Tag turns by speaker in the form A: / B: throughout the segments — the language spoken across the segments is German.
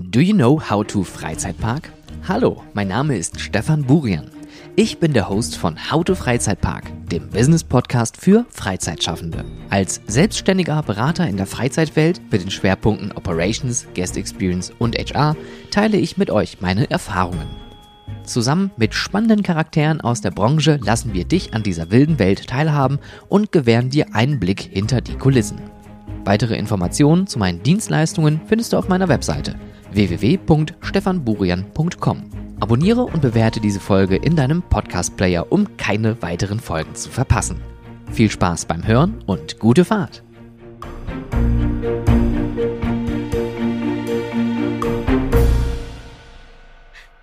A: Do you know how to Freizeitpark? Hallo, mein Name ist Stefan Burian. Ich bin der Host von How to Freizeitpark, dem Business-Podcast für Freizeitschaffende. Als selbstständiger Berater in der Freizeitwelt mit den Schwerpunkten Operations, Guest Experience und HR teile ich mit euch meine Erfahrungen. Zusammen mit spannenden Charakteren aus der Branche lassen wir dich an dieser wilden Welt teilhaben und gewähren dir einen Blick hinter die Kulissen. Weitere Informationen zu meinen Dienstleistungen findest du auf meiner Webseite www.stefanburian.com. Abonniere und bewerte diese Folge in deinem Podcast-Player, um keine weiteren Folgen zu verpassen. Viel Spaß beim Hören und gute Fahrt!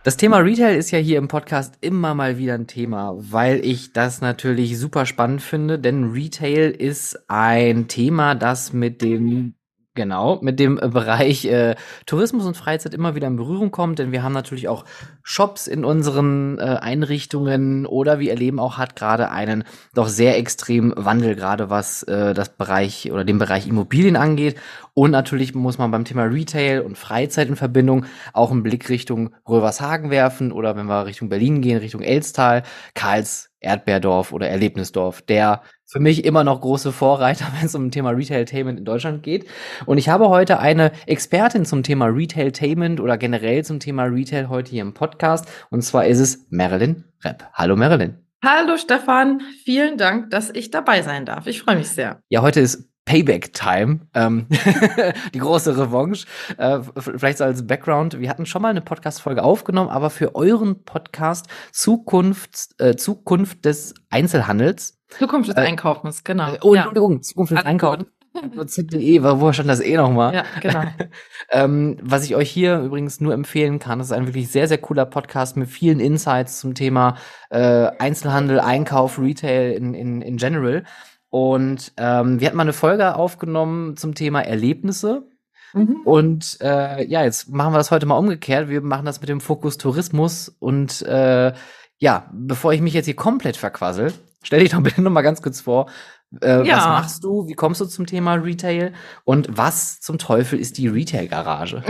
A: Das Thema Retail ist ja hier im Podcast immer mal wieder ein Thema, weil ich das natürlich super spannend finde, denn Retail ist ein Thema, das mit dem Genau, mit dem äh, Bereich äh, Tourismus und Freizeit immer wieder in Berührung kommt, denn wir haben natürlich auch Shops in unseren äh, Einrichtungen oder wir erleben auch hat gerade einen doch sehr extremen Wandel, gerade was äh, das Bereich oder den Bereich Immobilien angeht. Und natürlich muss man beim Thema Retail und Freizeit in Verbindung auch einen Blick Richtung Rövershagen werfen oder wenn wir Richtung Berlin gehen, Richtung Elstal, Karls Erdbeerdorf oder Erlebnisdorf, der für mich immer noch große Vorreiter, wenn es um Thema Retailtainment in Deutschland geht. Und ich habe heute eine Expertin zum Thema Retailtainment oder generell zum Thema Retail heute hier im Podcast. Und zwar ist es Marilyn Repp. Hallo Marilyn.
B: Hallo Stefan, vielen Dank, dass ich dabei sein darf. Ich freue mich sehr.
A: Ja, heute ist Payback Time, ähm, die große Revanche. Äh, vielleicht so als Background, wir hatten schon mal eine Podcast-Folge aufgenommen, aber für euren Podcast Zukunft, äh, Zukunft des Einzelhandels.
B: Zukunft des äh, Einkaufens, genau.
A: Äh, oh, Entschuldigung, ja. Zukunft des Einkaufens. ZDE, woher stand das eh nochmal?
B: Ja, genau.
A: ähm, was ich euch hier übrigens nur empfehlen kann, das ist ein wirklich sehr, sehr cooler Podcast mit vielen Insights zum Thema äh, Einzelhandel, Einkauf, Retail in, in, in general. Und ähm, wir hatten mal eine Folge aufgenommen zum Thema Erlebnisse. Mhm. Und äh, ja, jetzt machen wir das heute mal umgekehrt. Wir machen das mit dem Fokus Tourismus. Und äh, ja, bevor ich mich jetzt hier komplett verquassel, stell dich doch bitte noch mal ganz kurz vor, äh, ja. Was machst du? Wie kommst du zum Thema Retail? Und was zum Teufel ist die Retail-Garage?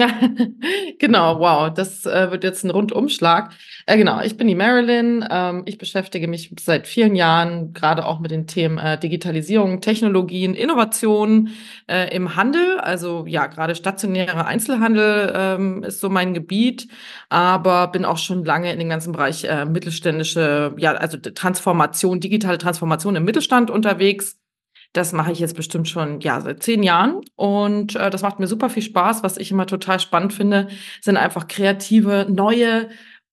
B: genau, wow, das äh, wird jetzt ein Rundumschlag. Äh, genau, ich bin die Marilyn. Ähm, ich beschäftige mich seit vielen Jahren gerade auch mit den Themen äh, Digitalisierung, Technologien, Innovation äh, im Handel. Also ja, gerade stationärer Einzelhandel ähm, ist so mein Gebiet, aber bin auch schon lange in dem ganzen Bereich äh, mittelständische, ja, also Transformation, digitale Transformation im Mittelstand unterwegs. Das mache ich jetzt bestimmt schon ja seit zehn Jahren und äh, das macht mir super viel Spaß. Was ich immer total spannend finde, sind einfach kreative, neue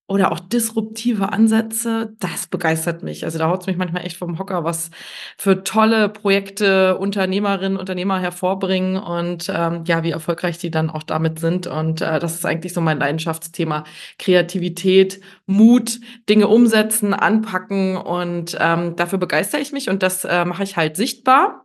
B: oder auch disruptive Ansätze, das begeistert mich. Also da haut es mich manchmal echt vom Hocker, was für tolle Projekte Unternehmerinnen, Unternehmer hervorbringen und ähm, ja, wie erfolgreich die dann auch damit sind. Und äh, das ist eigentlich so mein Leidenschaftsthema. Kreativität, Mut, Dinge umsetzen, anpacken und ähm, dafür begeistere ich mich und das äh, mache ich halt sichtbar.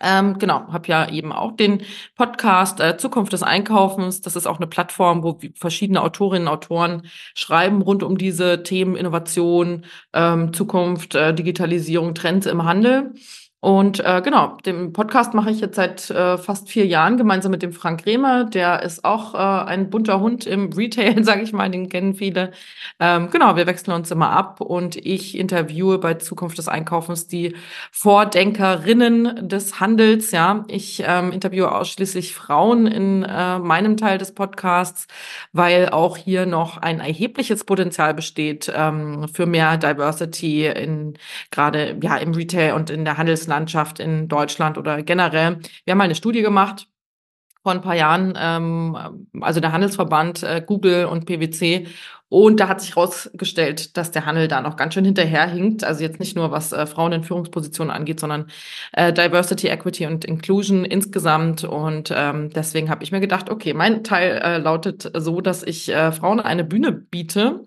B: Ähm, genau, habe ja eben auch den Podcast äh, Zukunft des Einkaufens. Das ist auch eine Plattform, wo verschiedene Autorinnen und Autoren schreiben rund um diese Themen Innovation, ähm, Zukunft, äh, Digitalisierung, Trends im Handel. Und äh, genau, den Podcast mache ich jetzt seit äh, fast vier Jahren gemeinsam mit dem Frank Rehmer. Der ist auch äh, ein bunter Hund im Retail, sage ich mal, den kennen viele. Ähm, genau, wir wechseln uns immer ab und ich interviewe bei Zukunft des Einkaufens die Vordenkerinnen des Handels. Ja, ich ähm, interviewe ausschließlich Frauen in äh, meinem Teil des Podcasts, weil auch hier noch ein erhebliches Potenzial besteht ähm, für mehr Diversity in gerade ja im Retail und in der Handelslandschaft. Landschaft in Deutschland oder generell. Wir haben mal eine Studie gemacht vor ein paar Jahren, ähm, also der Handelsverband, äh, Google und PwC und da hat sich herausgestellt, dass der Handel da noch ganz schön hinterherhinkt. Also jetzt nicht nur, was äh, Frauen in Führungspositionen angeht, sondern äh, Diversity, Equity und Inclusion insgesamt. Und ähm, deswegen habe ich mir gedacht, okay, mein Teil äh, lautet so, dass ich äh, Frauen eine Bühne biete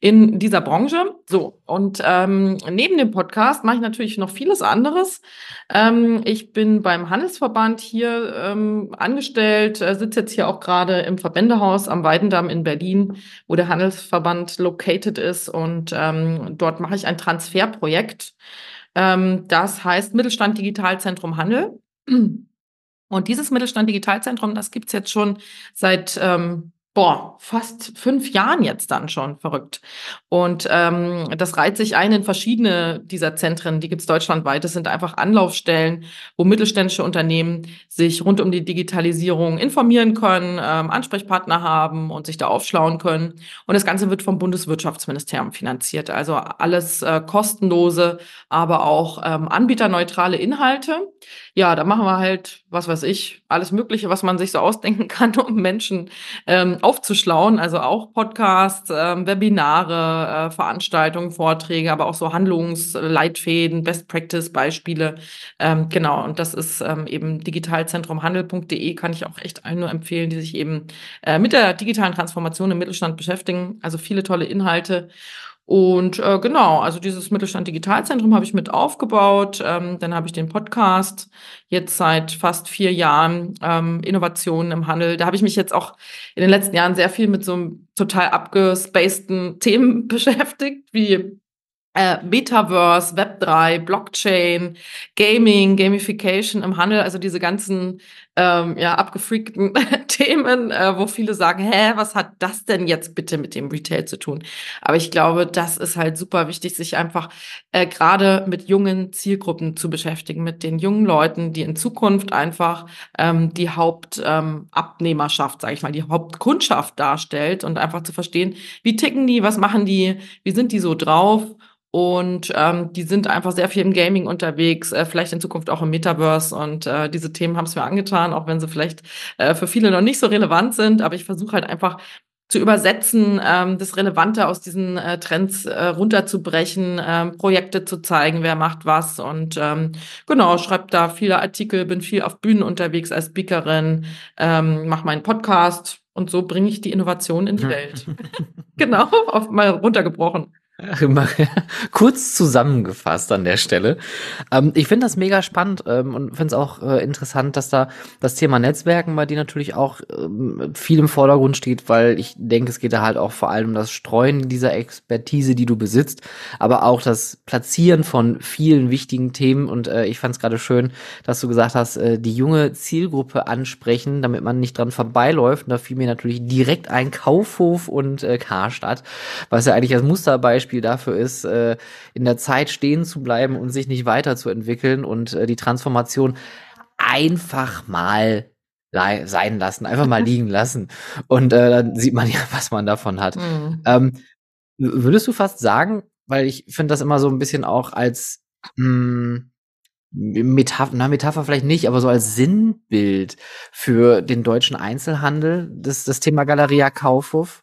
B: in dieser Branche. So, und ähm, neben dem Podcast mache ich natürlich noch vieles anderes. Ähm, ich bin beim Handelsverband hier ähm, angestellt, äh, sitze jetzt hier auch gerade im Verbändehaus am Weidendamm in Berlin, wo der Handels Verband located ist und ähm, dort mache ich ein Transferprojekt. Ähm, das heißt Mittelstand Digitalzentrum Handel. Und dieses Mittelstand Digitalzentrum, das gibt es jetzt schon seit ähm, boah, fast fünf Jahren jetzt dann schon verrückt. Und ähm, das reiht sich ein in verschiedene dieser Zentren, die gibt's deutschlandweit. Das sind einfach Anlaufstellen, wo mittelständische Unternehmen sich rund um die Digitalisierung informieren können, ähm, Ansprechpartner haben und sich da aufschlauen können. Und das Ganze wird vom Bundeswirtschaftsministerium finanziert. Also alles äh, kostenlose, aber auch ähm, anbieterneutrale Inhalte. Ja, da machen wir halt, was weiß ich, alles Mögliche, was man sich so ausdenken kann, um Menschen ähm, aufzuschlauen. Also auch Podcasts, ähm, Webinare, äh, Veranstaltungen, Vorträge, aber auch so Handlungsleitfäden, Best Practice Beispiele. Ähm, genau. Und das ist ähm, eben digitalzentrumhandel.de kann ich auch echt allen nur empfehlen, die sich eben äh, mit der digitalen Transformation im Mittelstand beschäftigen. Also viele tolle Inhalte. Und äh, genau, also dieses Mittelstand Digitalzentrum habe ich mit aufgebaut. Ähm, dann habe ich den Podcast jetzt seit fast vier Jahren, ähm, Innovationen im Handel. Da habe ich mich jetzt auch in den letzten Jahren sehr viel mit so einem total abgespaceden Themen beschäftigt, wie äh, Metaverse, Web3, Blockchain, Gaming, Gamification im Handel, also diese ganzen ähm, ja, abgefreakten Themen, äh, wo viele sagen, hä, was hat das denn jetzt bitte mit dem Retail zu tun? Aber ich glaube, das ist halt super wichtig, sich einfach äh, gerade mit jungen Zielgruppen zu beschäftigen, mit den jungen Leuten, die in Zukunft einfach ähm, die Hauptabnehmerschaft, ähm, sage ich mal, die Hauptkundschaft darstellt und einfach zu verstehen, wie ticken die, was machen die, wie sind die so drauf und ähm, die sind einfach sehr viel im Gaming unterwegs, äh, vielleicht in Zukunft auch im Metaverse. Und äh, diese Themen haben es mir angetan, auch wenn sie vielleicht äh, für viele noch nicht so relevant sind. Aber ich versuche halt einfach zu übersetzen, ähm, das Relevante aus diesen äh, Trends äh, runterzubrechen, ähm, Projekte zu zeigen, wer macht was. Und ähm, genau, schreibe da viele Artikel, bin viel auf Bühnen unterwegs als Speakerin, ähm, mache meinen Podcast und so bringe ich die Innovation in die Welt. genau, auf mal runtergebrochen.
A: Kurz zusammengefasst an der Stelle. Ähm, ich finde das mega spannend ähm, und finde es auch äh, interessant, dass da das Thema Netzwerken bei dir natürlich auch ähm, viel im Vordergrund steht, weil ich denke, es geht da halt auch vor allem um das Streuen dieser Expertise, die du besitzt, aber auch das Platzieren von vielen wichtigen Themen. Und äh, ich fand es gerade schön, dass du gesagt hast, äh, die junge Zielgruppe ansprechen, damit man nicht dran vorbeiläuft. Und da fiel mir natürlich direkt ein Kaufhof und äh, Karstadt, was ja eigentlich als Musterbeispiel Beispiel dafür ist, äh, in der Zeit stehen zu bleiben und sich nicht weiterzuentwickeln und äh, die Transformation einfach mal sein lassen, einfach mal liegen lassen. Und äh, dann sieht man ja, was man davon hat. Mhm. Ähm, würdest du fast sagen, weil ich finde das immer so ein bisschen auch als mh, hm, Metapher, na, Metapher vielleicht nicht, aber so als Sinnbild für den deutschen Einzelhandel, das, das Thema Galeria Kaufhof?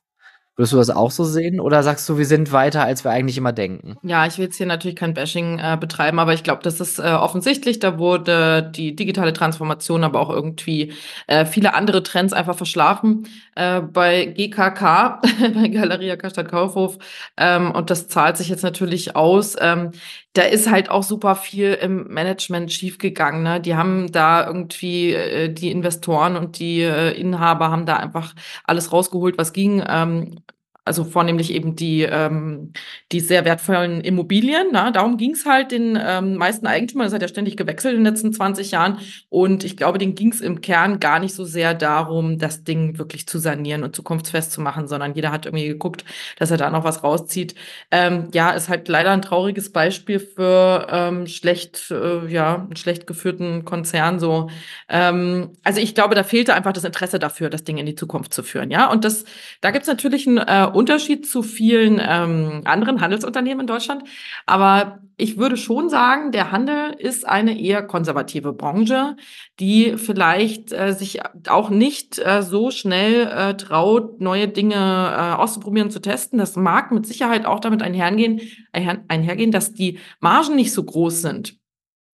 A: Würdest du das auch so sehen oder sagst du, wir sind weiter, als wir eigentlich immer denken?
B: Ja, ich will jetzt hier natürlich kein Bashing äh, betreiben, aber ich glaube, das ist äh, offensichtlich. Da wurde die digitale Transformation, aber auch irgendwie äh, viele andere Trends einfach verschlafen äh, bei GKK, bei Galeria Karstadt Kaufhof. Ähm, und das zahlt sich jetzt natürlich aus. Ähm, da ist halt auch super viel im Management schiefgegangen. Ne? Die haben da irgendwie, äh, die Investoren und die äh, Inhaber haben da einfach alles rausgeholt, was ging. Ähm, also vornehmlich eben die, ähm, die sehr wertvollen Immobilien. Na, darum ging es halt den ähm, meisten Eigentümern. Das hat ja ständig gewechselt in den letzten 20 Jahren. Und ich glaube, denen ging es im Kern gar nicht so sehr darum, das Ding wirklich zu sanieren und zukunftsfest zu machen, sondern jeder hat irgendwie geguckt, dass er da noch was rauszieht. Ähm, ja, ist halt leider ein trauriges Beispiel für ähm, schlecht, äh, ja, einen schlecht geführten Konzern. So, ähm, also ich glaube, da fehlte einfach das Interesse dafür, das Ding in die Zukunft zu führen. Ja, und das, da gibt's natürlich ein äh, Unterschied zu vielen ähm, anderen Handelsunternehmen in Deutschland. Aber ich würde schon sagen, der Handel ist eine eher konservative Branche, die vielleicht äh, sich auch nicht äh, so schnell äh, traut, neue Dinge äh, auszuprobieren, zu testen. Das mag mit Sicherheit auch damit einhergehen, einhergehen, dass die Margen nicht so groß sind.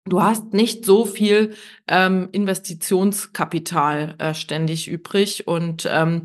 B: Du hast nicht so viel ähm, Investitionskapital äh, ständig übrig und ähm,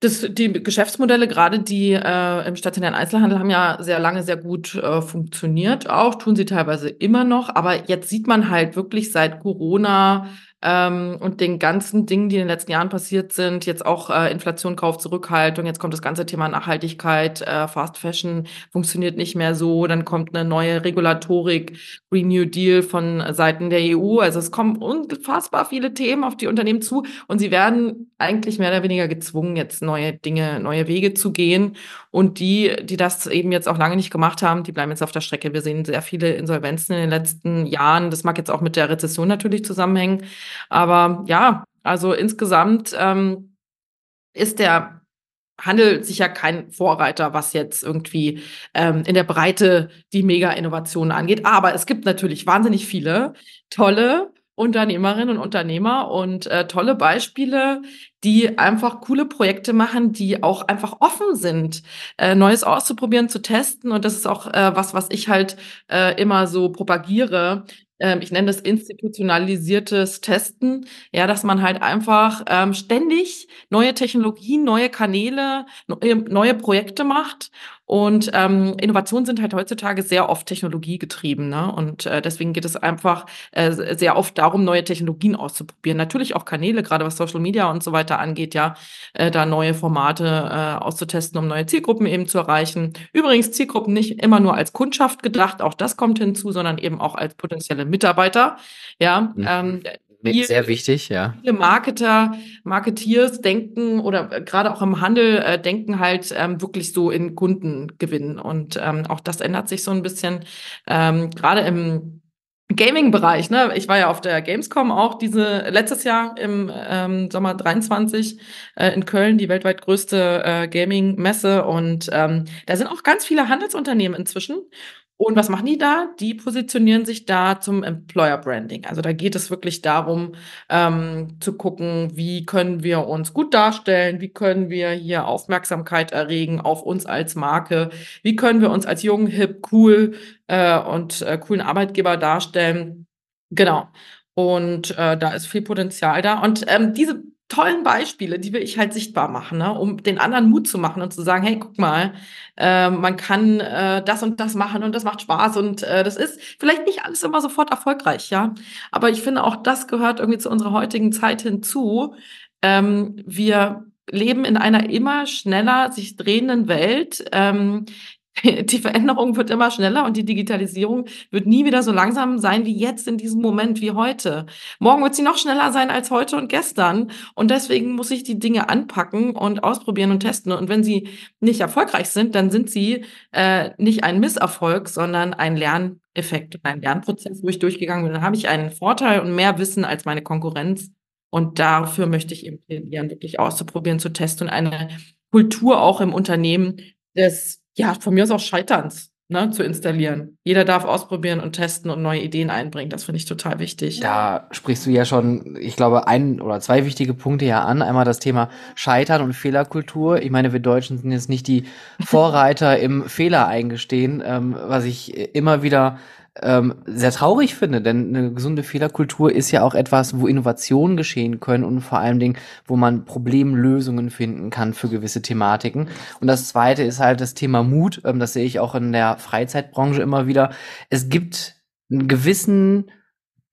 B: das, die Geschäftsmodelle, gerade die äh, im stationären Einzelhandel, haben ja sehr lange sehr gut äh, funktioniert. Auch tun sie teilweise immer noch. Aber jetzt sieht man halt wirklich seit Corona ähm, und den ganzen Dingen, die in den letzten Jahren passiert sind, jetzt auch äh, Inflation, Kaufzurückhaltung, jetzt kommt das ganze Thema Nachhaltigkeit, äh, Fast Fashion funktioniert nicht mehr so, dann kommt eine neue Regulatorik, Green New Deal von Seiten der EU. Also es kommen unfassbar viele Themen auf die Unternehmen zu und sie werden eigentlich mehr oder weniger gezwungen, jetzt neue Dinge, neue Wege zu gehen. Und die, die das eben jetzt auch lange nicht gemacht haben, die bleiben jetzt auf der Strecke. Wir sehen sehr viele Insolvenzen in den letzten Jahren. Das mag jetzt auch mit der Rezession natürlich zusammenhängen. Aber ja, also insgesamt ähm, ist der Handel sicher kein Vorreiter, was jetzt irgendwie ähm, in der Breite die Mega-Innovationen angeht. Aber es gibt natürlich wahnsinnig viele tolle Unternehmerinnen und Unternehmer und äh, tolle Beispiele, die einfach coole Projekte machen, die auch einfach offen sind, äh, Neues auszuprobieren, zu testen. Und das ist auch äh, was, was ich halt äh, immer so propagiere, ich nenne das institutionalisiertes Testen, ja, dass man halt einfach ähm, ständig neue Technologien, neue Kanäle, neue, neue Projekte macht und ähm, Innovationen sind halt heutzutage sehr oft technologiegetrieben. Ne? Und äh, deswegen geht es einfach äh, sehr oft darum, neue Technologien auszuprobieren. Natürlich auch Kanäle, gerade was Social Media und so weiter angeht, ja, äh, da neue Formate äh, auszutesten, um neue Zielgruppen eben zu erreichen. Übrigens Zielgruppen nicht immer nur als Kundschaft gedacht, auch das kommt hinzu, sondern eben auch als potenzielle Mitarbeiter. Ja, mhm. ähm,
A: sehr wichtig, ja.
B: Viele Marketer, Marketeers denken oder äh, gerade auch im Handel äh, denken halt ähm, wirklich so in Kundengewinn. Und ähm, auch das ändert sich so ein bisschen. Ähm, gerade im Gaming-Bereich, ne? Ich war ja auf der Gamescom auch diese letztes Jahr im ähm, Sommer 23 äh, in Köln, die weltweit größte äh, Gaming-Messe. Und ähm, da sind auch ganz viele Handelsunternehmen inzwischen. Und was machen die da? Die positionieren sich da zum Employer Branding. Also da geht es wirklich darum, ähm, zu gucken, wie können wir uns gut darstellen, wie können wir hier Aufmerksamkeit erregen auf uns als Marke, wie können wir uns als jung, hip, cool äh, und äh, coolen Arbeitgeber darstellen. Genau. Und äh, da ist viel Potenzial da. Und ähm, diese tollen Beispiele, die will ich halt sichtbar machen, ne? um den anderen Mut zu machen und zu sagen, hey, guck mal, äh, man kann äh, das und das machen und das macht Spaß und äh, das ist vielleicht nicht alles immer sofort erfolgreich, ja. Aber ich finde auch, das gehört irgendwie zu unserer heutigen Zeit hinzu. Ähm, wir leben in einer immer schneller sich drehenden Welt. Ähm, die Veränderung wird immer schneller und die Digitalisierung wird nie wieder so langsam sein wie jetzt in diesem Moment wie heute. Morgen wird sie noch schneller sein als heute und gestern. Und deswegen muss ich die Dinge anpacken und ausprobieren und testen. Und wenn sie nicht erfolgreich sind, dann sind sie äh, nicht ein Misserfolg, sondern ein Lerneffekt, ein Lernprozess, wo ich durchgegangen bin. Dann habe ich einen Vorteil und mehr Wissen als meine Konkurrenz. Und dafür möchte ich eben plädieren, wirklich auszuprobieren, zu testen und eine Kultur auch im Unternehmen des ja, von mir aus auch Scheiterns ne, zu installieren. Jeder darf ausprobieren und testen und neue Ideen einbringen. Das finde ich total wichtig.
A: Da sprichst du ja schon, ich glaube, ein oder zwei wichtige Punkte ja an. Einmal das Thema Scheitern und Fehlerkultur. Ich meine, wir Deutschen sind jetzt nicht die Vorreiter im Fehler eingestehen, ähm, was ich immer wieder ähm, sehr traurig finde, denn eine gesunde Fehlerkultur ist ja auch etwas, wo Innovationen geschehen können und vor allen Dingen, wo man Problemlösungen finden kann für gewisse Thematiken. Und das zweite ist halt das Thema Mut. Ähm, das sehe ich auch in der Freizeitbranche immer wieder. Es gibt einen gewissen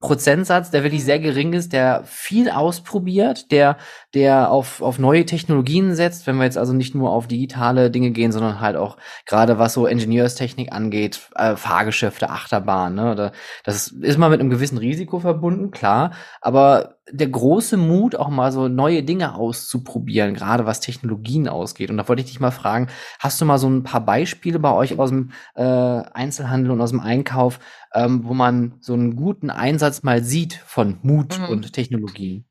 A: Prozentsatz, der wirklich sehr gering ist, der viel ausprobiert, der, der auf, auf neue Technologien setzt, wenn wir jetzt also nicht nur auf digitale Dinge gehen, sondern halt auch gerade was so Ingenieurstechnik angeht, äh, Fahrgeschäfte, Achterbahn, ne? Das ist mal mit einem gewissen Risiko verbunden, klar, aber der große Mut, auch mal so neue Dinge auszuprobieren, gerade was Technologien ausgeht. Und da wollte ich dich mal fragen, hast du mal so ein paar Beispiele bei euch aus dem äh, Einzelhandel und aus dem Einkauf, ähm, wo man so einen guten Einsatz mal sieht von Mut mhm. und Technologien?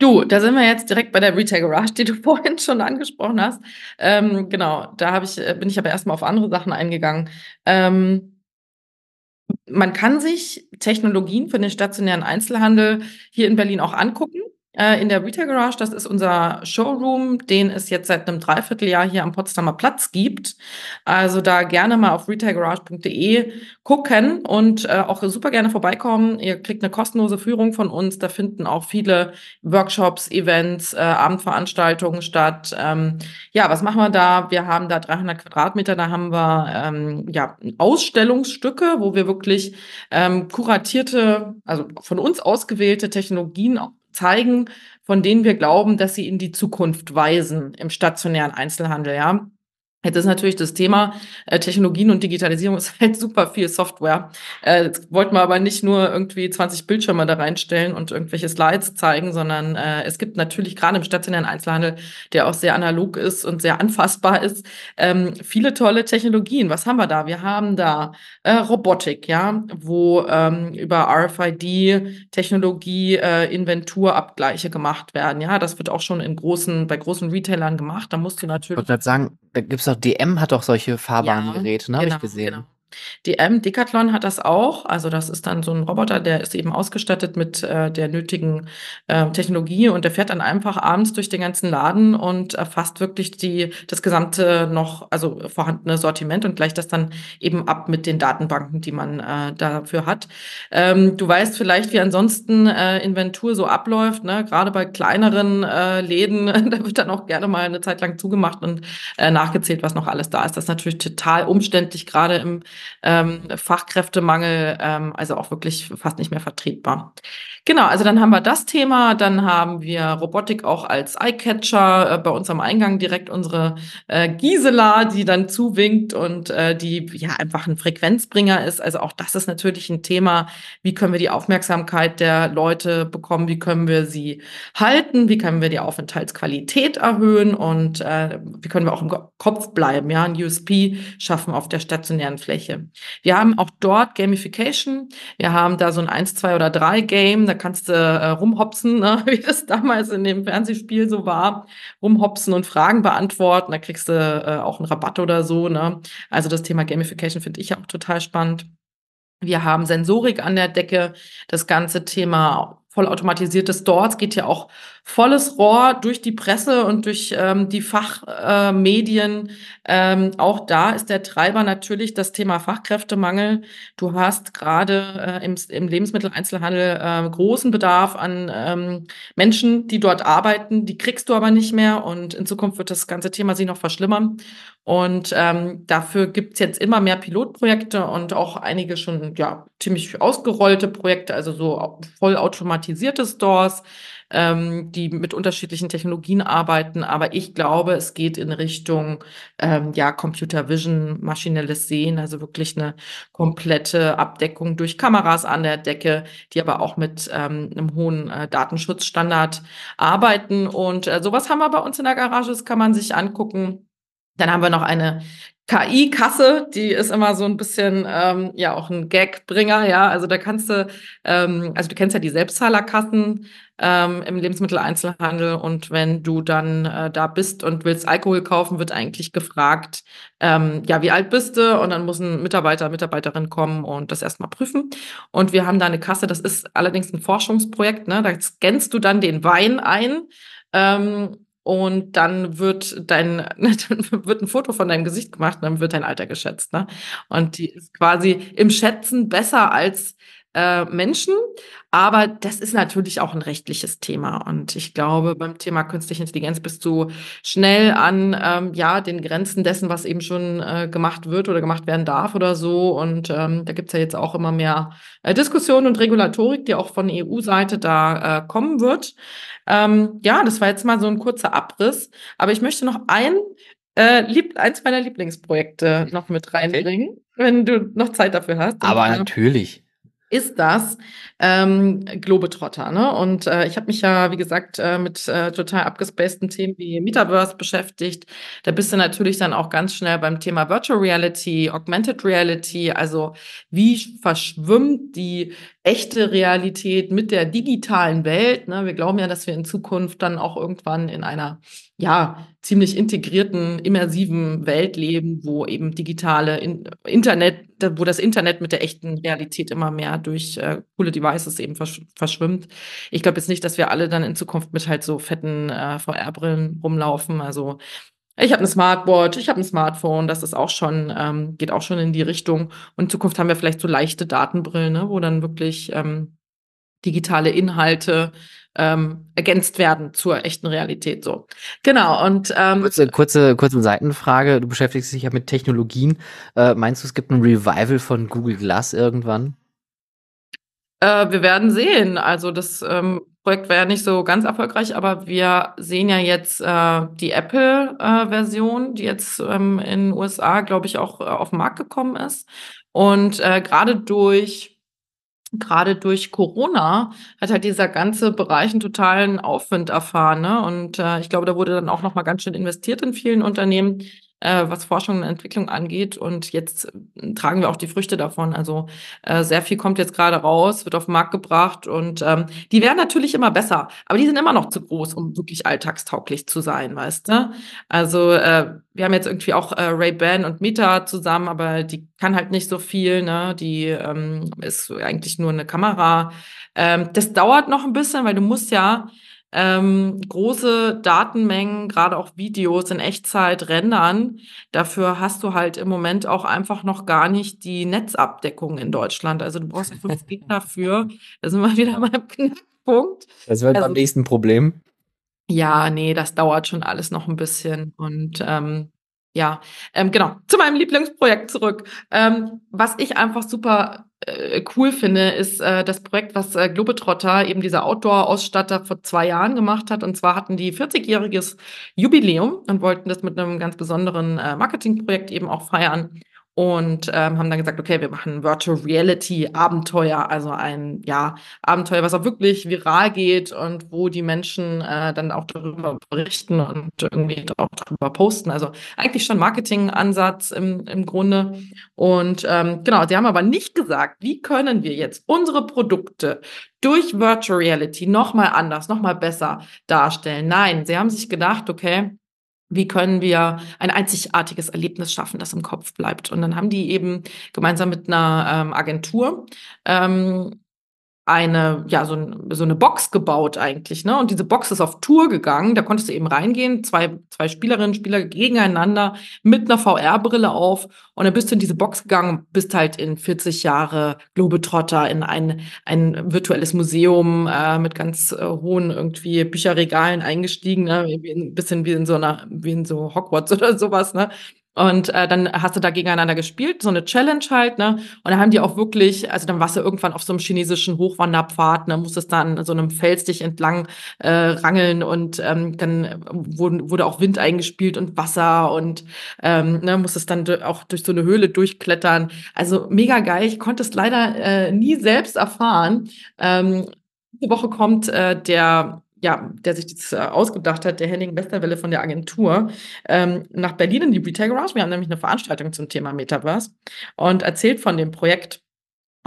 B: Du, da sind wir jetzt direkt bei der Retail Garage, die du vorhin schon angesprochen hast. Ähm, genau, da habe ich, äh, bin ich aber erstmal auf andere Sachen eingegangen. Ähm, man kann sich Technologien für den stationären Einzelhandel hier in Berlin auch angucken. Äh, in der Retail Garage. Das ist unser Showroom, den es jetzt seit einem Dreivierteljahr hier am Potsdamer Platz gibt. Also da gerne mal auf retailgarage.de gucken und äh, auch super gerne vorbeikommen. Ihr kriegt eine kostenlose Führung von uns. Da finden auch viele Workshops, Events, äh, Abendveranstaltungen statt. Ähm, ja, was machen wir da? Wir haben da 300 Quadratmeter. Da haben wir ähm, ja Ausstellungsstücke, wo wir wirklich ähm, kuratierte, also von uns ausgewählte Technologien zeigen, von denen wir glauben, dass sie in die Zukunft weisen im stationären Einzelhandel, ja. Jetzt ist natürlich das Thema äh, Technologien und Digitalisierung ist halt super viel Software. Äh, jetzt wollten wir aber nicht nur irgendwie 20 Bildschirme da reinstellen und irgendwelche Slides zeigen, sondern äh, es gibt natürlich gerade im stationären Einzelhandel, der auch sehr analog ist und sehr anfassbar ist, ähm, viele tolle Technologien. Was haben wir da? Wir haben da äh, Robotik, ja, wo ähm, über RFID-Technologie äh, Inventurabgleiche gemacht werden. Ja, das wird auch schon in großen, bei großen Retailern gemacht. Da musst du natürlich.
A: Ich wollte sagen, da gibt's doch DM hat doch solche fahrbaren ja, ne? Genau, Habe ich gesehen. Genau.
B: DM Decathlon hat das auch. Also das ist dann so ein Roboter, der ist eben ausgestattet mit äh, der nötigen äh, Technologie und der fährt dann einfach abends durch den ganzen Laden und erfasst wirklich die das gesamte noch also vorhandene Sortiment und gleicht das dann eben ab mit den Datenbanken, die man äh, dafür hat. Ähm, du weißt vielleicht, wie ansonsten äh, Inventur so abläuft, ne? Gerade bei kleineren äh, Läden, da wird dann auch gerne mal eine Zeit lang zugemacht und äh, nachgezählt, was noch alles da ist. Das ist natürlich total umständlich, gerade im ähm, Fachkräftemangel, ähm, also auch wirklich fast nicht mehr vertretbar. Genau, also dann haben wir das Thema, dann haben wir Robotik auch als Eyecatcher, äh, bei uns am Eingang direkt unsere äh, Gisela, die dann zuwinkt und äh, die ja einfach ein Frequenzbringer ist. Also auch das ist natürlich ein Thema, wie können wir die Aufmerksamkeit der Leute bekommen, wie können wir sie halten, wie können wir die Aufenthaltsqualität erhöhen und äh, wie können wir auch im Kopf bleiben, ja, ein USP schaffen auf der stationären Fläche. Wir haben auch dort Gamification, wir haben da so ein 1, 2 oder 3 Game, da kannst du äh, rumhopsen, ne? wie das damals in dem Fernsehspiel so war, rumhopsen und Fragen beantworten. Da kriegst du äh, auch einen Rabatt oder so. Ne? Also das Thema Gamification finde ich auch total spannend. Wir haben Sensorik an der Decke, das ganze Thema vollautomatisierte Stores geht ja auch volles Rohr durch die Presse und durch ähm, die Fachmedien. Äh, ähm, auch da ist der Treiber natürlich das Thema Fachkräftemangel. Du hast gerade äh, im, im Lebensmitteleinzelhandel äh, großen Bedarf an ähm, Menschen, die dort arbeiten. Die kriegst du aber nicht mehr und in Zukunft wird das ganze Thema sich noch verschlimmern. Und ähm, dafür gibt's jetzt immer mehr Pilotprojekte und auch einige schon ja ziemlich ausgerollte Projekte, also so vollautomatisierte Stores ähm, die mit unterschiedlichen Technologien arbeiten. Aber ich glaube, es geht in Richtung ähm, ja Computer Vision, maschinelles Sehen, also wirklich eine komplette Abdeckung durch Kameras an der Decke, die aber auch mit ähm, einem hohen äh, Datenschutzstandard arbeiten. Und äh, sowas haben wir bei uns in der Garage, das kann man sich angucken. Dann haben wir noch eine KI-Kasse, die ist immer so ein bisschen ähm, ja auch ein Gagbringer, ja. Also da kannst du, ähm, also du kennst ja die Selbstzahlerkassen ähm, im Lebensmitteleinzelhandel und wenn du dann äh, da bist und willst Alkohol kaufen, wird eigentlich gefragt, ähm, ja, wie alt bist du? Und dann muss ein Mitarbeiter, Mitarbeiterin kommen und das erstmal prüfen. Und wir haben da eine Kasse, das ist allerdings ein Forschungsprojekt, ne? Da scannst du dann den Wein ein. Ähm, und dann wird dein, dann wird ein Foto von deinem Gesicht gemacht und dann wird dein Alter geschätzt. Ne? Und die ist quasi im Schätzen besser als äh, Menschen. Aber das ist natürlich auch ein rechtliches Thema. Und ich glaube, beim Thema künstliche Intelligenz bist du schnell an ähm, ja, den Grenzen dessen, was eben schon äh, gemacht wird oder gemacht werden darf oder so. Und ähm, da gibt's ja jetzt auch immer mehr äh, Diskussionen und Regulatorik, die auch von EU-Seite da äh, kommen wird. Ähm, ja, das war jetzt mal so ein kurzer Abriss. Aber ich möchte noch ein äh, lieb, eins meiner Lieblingsprojekte noch mit reinbringen, okay. wenn du noch Zeit dafür hast.
A: Aber natürlich
B: ist das ähm, Globetrotter. Ne? Und äh, ich habe mich ja, wie gesagt, äh, mit äh, total abgespaceden Themen wie Metaverse beschäftigt. Da bist du natürlich dann auch ganz schnell beim Thema Virtual Reality, Augmented Reality, also wie verschwimmt die echte Realität mit der digitalen Welt. Ne? Wir glauben ja, dass wir in Zukunft dann auch irgendwann in einer ja ziemlich integrierten, immersiven Welt leben, wo eben digitale in Internet, wo das Internet mit der echten Realität immer mehr durch äh, coole Devices eben versch verschwimmt. Ich glaube jetzt nicht, dass wir alle dann in Zukunft mit halt so fetten äh, VR-Brillen rumlaufen. Also ich habe eine Smartwatch, ich habe ein Smartphone, das ist auch schon, ähm, geht auch schon in die Richtung. Und in Zukunft haben wir vielleicht so leichte Datenbrillen, ne, wo dann wirklich ähm, digitale Inhalte ähm, ergänzt werden zur echten Realität. So, genau. Und ähm,
A: kurze, kurze, kurze Seitenfrage. Du beschäftigst dich ja mit Technologien. Äh, meinst du, es gibt ein Revival von Google Glass irgendwann?
B: Äh, wir werden sehen. Also das ähm, Projekt war ja nicht so ganz erfolgreich, aber wir sehen ja jetzt äh, die Apple-Version, äh, die jetzt ähm, in den USA, glaube ich, auch äh, auf den Markt gekommen ist. Und äh, gerade durch gerade durch Corona hat halt dieser ganze Bereich einen totalen Aufwind erfahren. Ne? Und äh, ich glaube, da wurde dann auch noch mal ganz schön investiert in vielen Unternehmen äh, was Forschung und Entwicklung angeht. Und jetzt äh, tragen wir auch die Früchte davon. Also äh, sehr viel kommt jetzt gerade raus, wird auf den Markt gebracht und ähm, die werden natürlich immer besser, aber die sind immer noch zu groß, um wirklich alltagstauglich zu sein, weißt du? Also äh, wir haben jetzt irgendwie auch äh, Ray-Ban und Meta zusammen, aber die kann halt nicht so viel, ne? Die ähm, ist eigentlich nur eine Kamera. Ähm, das dauert noch ein bisschen, weil du musst ja ähm, große Datenmengen, gerade auch Videos in Echtzeit rendern. Dafür hast du halt im Moment auch einfach noch gar nicht die Netzabdeckung in Deutschland. Also du brauchst ja 5G dafür. Da sind wir wieder beim Knackpunkt.
A: Das wird also, beim nächsten Problem.
B: Ja, nee, das dauert schon alles noch ein bisschen. Und ähm, ja, ähm, genau, zu meinem Lieblingsprojekt zurück. Ähm, was ich einfach super cool finde, ist äh, das Projekt, was äh, Globetrotter, eben dieser Outdoor-Ausstatter, vor zwei Jahren gemacht hat. Und zwar hatten die 40-jähriges Jubiläum und wollten das mit einem ganz besonderen äh, Marketingprojekt eben auch feiern und ähm, haben dann gesagt, okay, wir machen Virtual Reality Abenteuer, also ein ja Abenteuer, was auch wirklich viral geht und wo die Menschen äh, dann auch darüber berichten und irgendwie auch darüber posten. Also eigentlich schon Marketingansatz im, im Grunde. Und ähm, genau, sie haben aber nicht gesagt, wie können wir jetzt unsere Produkte durch Virtual Reality nochmal anders, nochmal besser darstellen. Nein, sie haben sich gedacht, okay, wie können wir ein einzigartiges Erlebnis schaffen, das im Kopf bleibt. Und dann haben die eben gemeinsam mit einer ähm, Agentur ähm, eine, ja, so, so eine Box gebaut eigentlich, ne? Und diese Box ist auf Tour gegangen. Da konntest du eben reingehen, zwei, zwei Spielerinnen, Spieler gegeneinander mit einer VR-Brille auf. Und dann bist du in diese Box gegangen, bist halt in 40 Jahre Globetrotter in ein, ein virtuelles Museum äh, mit ganz äh, hohen irgendwie Bücherregalen eingestiegen, ne? Ein bisschen wie in so einer, wie in so Hogwarts oder sowas, ne? Und äh, dann hast du da gegeneinander gespielt, so eine Challenge halt, ne? Und dann haben die auch wirklich, also dann warst du irgendwann auf so einem chinesischen Hochwanderpfad, ne? Musstest dann so einem Fels dich entlang äh, rangeln und ähm, dann wurde, wurde auch Wind eingespielt und Wasser und ähm, ne, musstest dann auch durch so eine Höhle durchklettern. Also mega geil. Ich konnte es leider äh, nie selbst erfahren. Ähm, diese Woche kommt äh, der ja, der sich das äh, ausgedacht hat, der Henning Westerwelle von der Agentur, ähm, nach Berlin in die Retail Garage. Wir haben nämlich eine Veranstaltung zum Thema Metaverse und erzählt von dem Projekt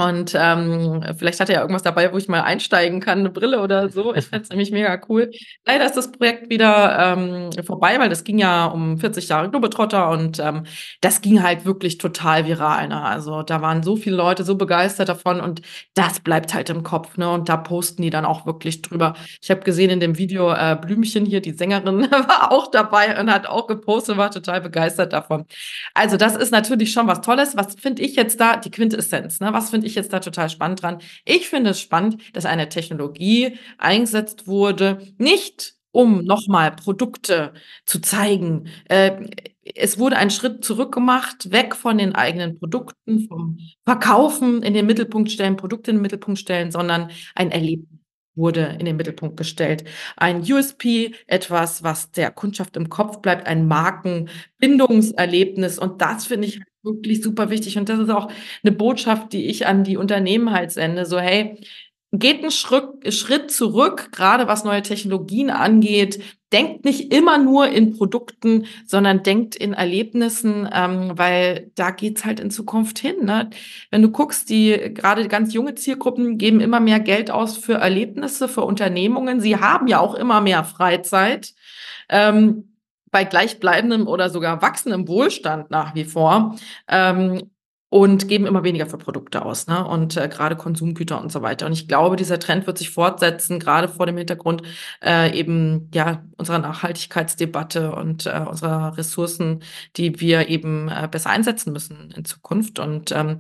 B: und ähm, vielleicht hat er ja irgendwas dabei, wo ich mal einsteigen kann, eine Brille oder so. Ich fände es nämlich mega cool. Leider ist das Projekt wieder ähm, vorbei, weil das ging ja um 40 Jahre Globetrotter und ähm, das ging halt wirklich total viral. Ne? Also da waren so viele Leute so begeistert davon und das bleibt halt im Kopf. Ne? Und da posten die dann auch wirklich drüber. Ich habe gesehen in dem Video, äh, Blümchen hier, die Sängerin, war auch dabei und hat auch gepostet, war total begeistert davon. Also das ist natürlich schon was Tolles. Was finde ich jetzt da, die Quintessenz, ne? Was finde ich ich jetzt da total spannend dran. Ich finde es spannend, dass eine Technologie eingesetzt wurde, nicht um nochmal Produkte zu zeigen. Äh, es wurde ein Schritt zurück gemacht, weg von den eigenen Produkten, vom Verkaufen in den Mittelpunkt stellen, Produkte in den Mittelpunkt stellen, sondern ein Erlebnis wurde in den Mittelpunkt gestellt. Ein USP, etwas, was der Kundschaft im Kopf bleibt, ein Markenbindungserlebnis. Und das finde ich wirklich super wichtig. Und das ist auch eine Botschaft, die ich an die Unternehmen halt sende. So, hey, geht einen Schritt, zurück, gerade was neue Technologien angeht. Denkt nicht immer nur in Produkten, sondern denkt in Erlebnissen, ähm, weil da geht's halt in Zukunft hin. Ne? Wenn du guckst, die gerade ganz junge Zielgruppen geben immer mehr Geld aus für Erlebnisse, für Unternehmungen. Sie haben ja auch immer mehr Freizeit. Ähm, bei gleichbleibendem oder sogar wachsendem Wohlstand nach wie vor. Ähm, und geben immer weniger für Produkte aus, ne? Und äh, gerade Konsumgüter und so weiter. Und ich glaube, dieser Trend wird sich fortsetzen, gerade vor dem Hintergrund äh, eben ja unserer Nachhaltigkeitsdebatte und äh, unserer Ressourcen, die wir eben äh, besser einsetzen müssen in Zukunft. Und ähm,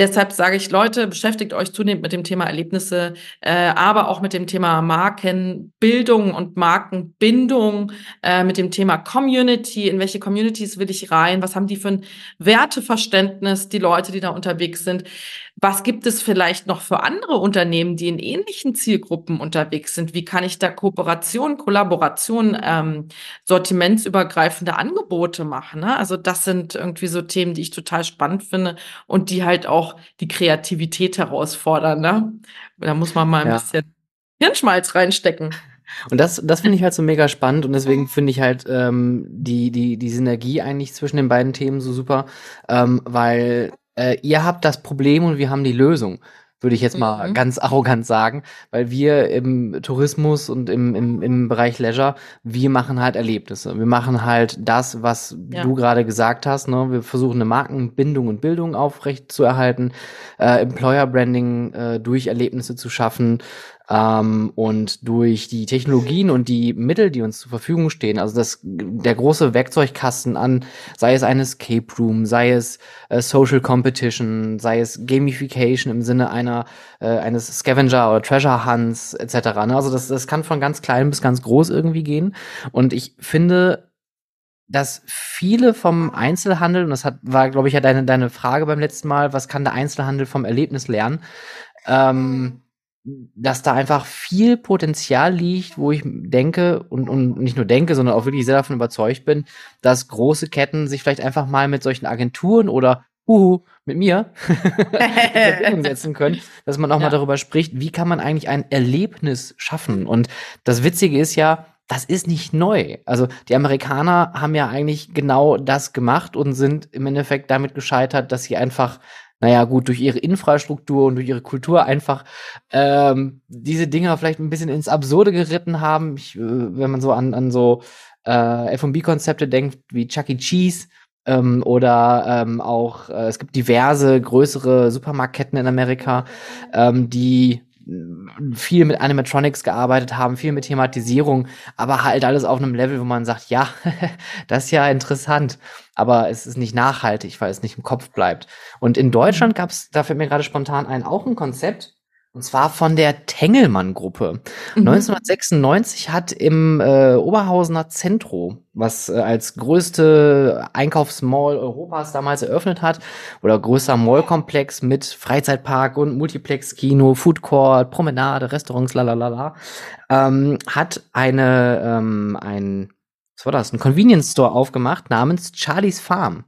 B: Deshalb sage ich, Leute, beschäftigt euch zunehmend mit dem Thema Erlebnisse, äh, aber auch mit dem Thema Markenbildung und Markenbindung, äh, mit dem Thema Community. In welche Communities will ich rein? Was haben die für ein Werteverständnis, die Leute, die da unterwegs sind? Was gibt es vielleicht noch für andere Unternehmen, die in ähnlichen Zielgruppen unterwegs sind? Wie kann ich da Kooperation, Kollaboration, ähm, sortimentsübergreifende Angebote machen? Ne? Also das sind irgendwie so Themen, die ich total spannend finde und die halt auch die Kreativität herausfordern. Ne? Da muss man mal ein ja. bisschen Hirnschmalz reinstecken.
A: Und das, das finde ich halt so mega spannend und deswegen finde ich halt ähm, die, die, die Synergie eigentlich zwischen den beiden Themen so super, ähm, weil äh, ihr habt das Problem und wir haben die Lösung würde ich jetzt mal mhm. ganz arrogant sagen, weil wir im Tourismus und im, im, im Bereich Leisure, wir machen halt Erlebnisse. Wir machen halt das, was ja. du gerade gesagt hast. Ne? Wir versuchen eine Markenbindung und Bildung aufrecht zu erhalten, äh, Employer Branding äh, durch Erlebnisse zu schaffen, ähm, und durch die Technologien und die Mittel, die uns zur Verfügung stehen, also das, der große Werkzeugkasten an, sei es eine Escape Room, sei es äh, Social Competition, sei es Gamification im Sinne einer äh, eines Scavenger oder Treasure Hunts etc. Ne? Also das, das kann von ganz klein bis ganz groß irgendwie gehen. Und ich finde, dass viele vom Einzelhandel, und das hat, war, glaube ich, ja deine, deine Frage beim letzten Mal, was kann der Einzelhandel vom Erlebnis lernen? Ähm, dass da einfach viel Potenzial liegt, wo ich denke und, und nicht nur denke, sondern auch wirklich sehr davon überzeugt bin, dass große Ketten sich vielleicht einfach mal mit solchen Agenturen oder huhu, mit mir in Verbindung setzen können, dass man auch ja. mal darüber spricht, wie kann man eigentlich ein Erlebnis schaffen. Und das Witzige ist ja, das ist nicht neu. Also die Amerikaner haben ja eigentlich genau das gemacht und sind im Endeffekt damit gescheitert, dass sie einfach naja, gut, durch ihre Infrastruktur und durch ihre Kultur einfach ähm, diese Dinger vielleicht ein bisschen ins Absurde geritten haben. Ich, äh, wenn man so an, an so äh, FB-Konzepte denkt, wie Chuck E. Cheese ähm, oder ähm, auch, äh, es gibt diverse größere Supermarktketten in Amerika, ähm, die viel mit Animatronics gearbeitet haben, viel mit Thematisierung, aber halt alles auf einem Level, wo man sagt, ja, das ist ja interessant, aber es ist nicht nachhaltig, weil es nicht im Kopf bleibt. Und in Deutschland gab es, da fällt mir gerade spontan ein, auch ein Konzept, und zwar von der Tengelmann-Gruppe. Mhm. 1996 hat im äh, Oberhausener Zentro, was äh, als größte Einkaufsmall Europas damals eröffnet hat, oder größter Mallkomplex mit Freizeitpark und Multiplex-Kino, Foodcourt, Promenade, Restaurants, lalala, ähm, hat eine ähm, ein was war das? Ein Convenience Store aufgemacht namens Charlie's Farm.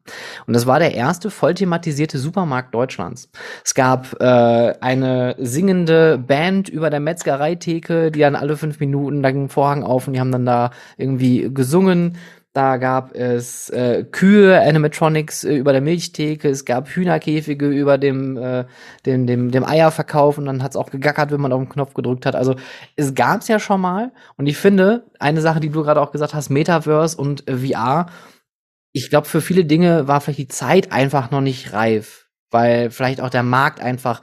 A: Und das war der erste voll thematisierte Supermarkt Deutschlands. Es gab äh, eine singende Band über der Metzgereitheke, die dann alle fünf Minuten, da ging ein Vorhang auf und die haben dann da irgendwie gesungen. Da gab es äh, Kühe, Animatronics äh, über der Milchtheke, es gab Hühnerkäfige über dem, äh, dem, dem, dem Eierverkauf und dann hat's auch gegackert, wenn man auf den Knopf gedrückt hat. Also es gab's ja schon mal. Und ich finde, eine Sache, die du gerade auch gesagt hast, Metaverse und äh, VR, ich glaube, für viele Dinge war vielleicht die Zeit einfach noch nicht reif, weil vielleicht auch der Markt einfach,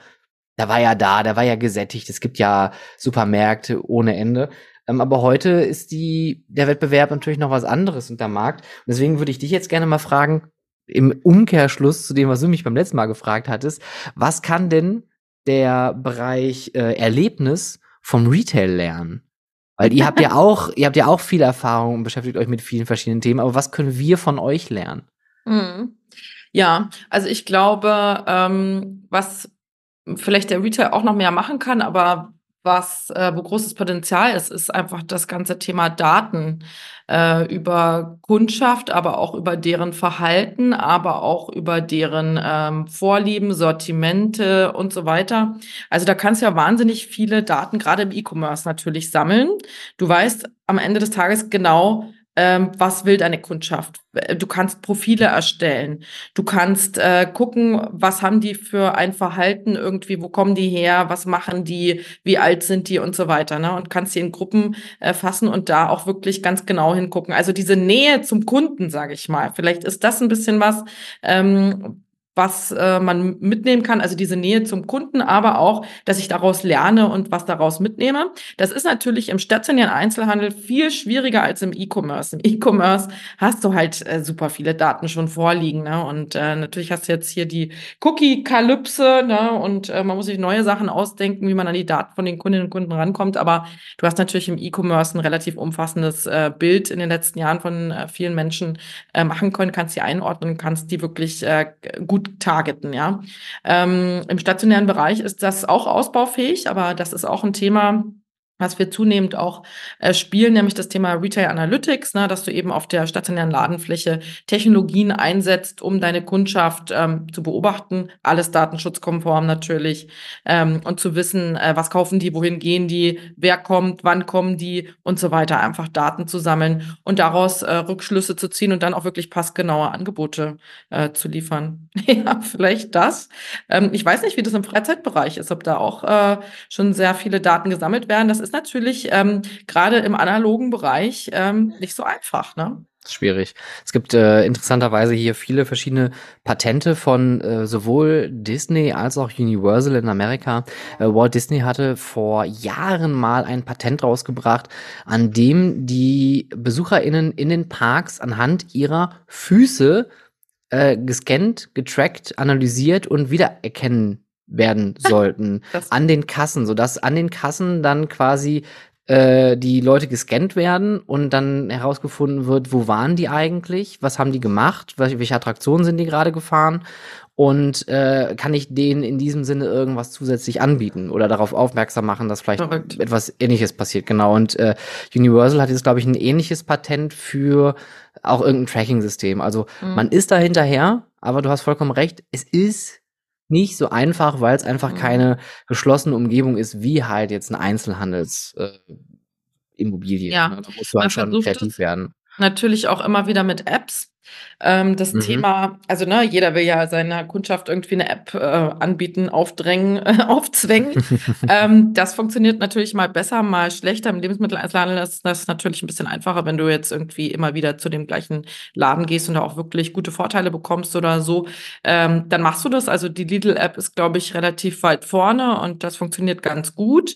A: der war ja da, der war ja gesättigt. Es gibt ja Supermärkte ohne Ende. Ähm, aber heute ist die, der Wettbewerb natürlich noch was anderes und der Markt. Und deswegen würde ich dich jetzt gerne mal fragen, im Umkehrschluss zu dem, was du mich beim letzten Mal gefragt hattest, was kann denn der Bereich äh, Erlebnis vom Retail lernen? Weil ihr habt ja auch, ihr habt ja auch viel Erfahrung und beschäftigt euch mit vielen verschiedenen Themen, aber was können wir von euch lernen?
B: Mhm. Ja, also ich glaube, ähm, was vielleicht der Retail auch noch mehr machen kann, aber was, äh, wo großes Potenzial ist, ist einfach das ganze Thema Daten äh, über Kundschaft, aber auch über deren Verhalten, aber auch über deren ähm, Vorlieben, Sortimente und so weiter. Also da kannst du ja wahnsinnig viele Daten, gerade im E-Commerce natürlich, sammeln. Du weißt am Ende des Tages genau, ähm, was will deine Kundschaft. Du kannst Profile erstellen. Du kannst äh, gucken, was haben die für ein Verhalten irgendwie, wo kommen die her, was machen die, wie alt sind die und so weiter. Ne? Und kannst die in Gruppen äh, fassen und da auch wirklich ganz genau hingucken. Also diese Nähe zum Kunden, sage ich mal. Vielleicht ist das ein bisschen was, ähm, was äh, man mitnehmen kann, also diese Nähe zum Kunden, aber auch, dass ich daraus lerne und was daraus mitnehme. Das ist natürlich im stationären Einzelhandel viel schwieriger als im E-Commerce. Im E-Commerce hast du halt äh, super viele Daten schon vorliegen, ne? Und äh, natürlich hast du jetzt hier die Cookie-Kalypse, ne? Und äh, man muss sich neue Sachen ausdenken, wie man an die Daten von den Kundinnen und Kunden rankommt. Aber du hast natürlich im E-Commerce ein relativ umfassendes äh, Bild in den letzten Jahren von äh, vielen Menschen äh, machen können, kannst die einordnen, kannst die wirklich äh, gut targeten, ja. Ähm, Im stationären Bereich ist das auch ausbaufähig, aber das ist auch ein Thema, was wir zunehmend auch äh, spielen, nämlich das Thema Retail Analytics, ne, dass du eben auf der stationären Ladenfläche Technologien einsetzt, um deine Kundschaft ähm, zu beobachten, alles datenschutzkonform natürlich, ähm, und zu wissen, äh, was kaufen die, wohin gehen die, wer kommt, wann kommen die und so weiter, einfach Daten zu sammeln und daraus äh, Rückschlüsse zu ziehen und dann auch wirklich passgenaue Angebote äh, zu liefern. ja, vielleicht das. Ähm, ich weiß nicht, wie das im Freizeitbereich ist, ob da auch äh, schon sehr viele Daten gesammelt werden. Das ist natürlich ähm, gerade im analogen Bereich ähm, nicht so einfach, ne?
A: Schwierig. Es gibt äh, interessanterweise hier viele verschiedene Patente von äh, sowohl Disney als auch Universal in Amerika. Äh, Walt Disney hatte vor Jahren mal ein Patent rausgebracht, an dem die BesucherInnen in den Parks anhand ihrer Füße äh, gescannt, getrackt, analysiert und wiedererkennen werden sollten an den Kassen, sodass an den Kassen dann quasi äh, die Leute gescannt werden und dann herausgefunden wird, wo waren die eigentlich, was haben die gemacht, welche Attraktionen sind die gerade gefahren und äh, kann ich denen in diesem Sinne irgendwas zusätzlich anbieten oder darauf aufmerksam machen, dass vielleicht Verrückt. etwas Ähnliches passiert. Genau. Und äh, Universal hat jetzt, glaube ich, ein ähnliches Patent für auch irgendein Tracking-System. Also mhm. man ist da hinterher, aber du hast vollkommen recht, es ist nicht so einfach, weil es einfach mhm. keine geschlossene Umgebung ist, wie halt jetzt ein Einzelhandels äh, Immobilie.
B: Ja, ne? Da musst du halt schon kreativ werden. Natürlich auch immer wieder mit Apps. Ähm, das mhm. Thema, also ne, jeder will ja seiner Kundschaft irgendwie eine App äh, anbieten, aufdrängen, äh, aufzwängen. ähm, das funktioniert natürlich mal besser, mal schlechter. Im Lebensmitteleinzelhandel ist das natürlich ein bisschen einfacher, wenn du jetzt irgendwie immer wieder zu dem gleichen Laden gehst und da auch wirklich gute Vorteile bekommst oder so. Ähm, dann machst du das. Also die Lidl-App ist, glaube ich, relativ weit vorne und das funktioniert ganz gut.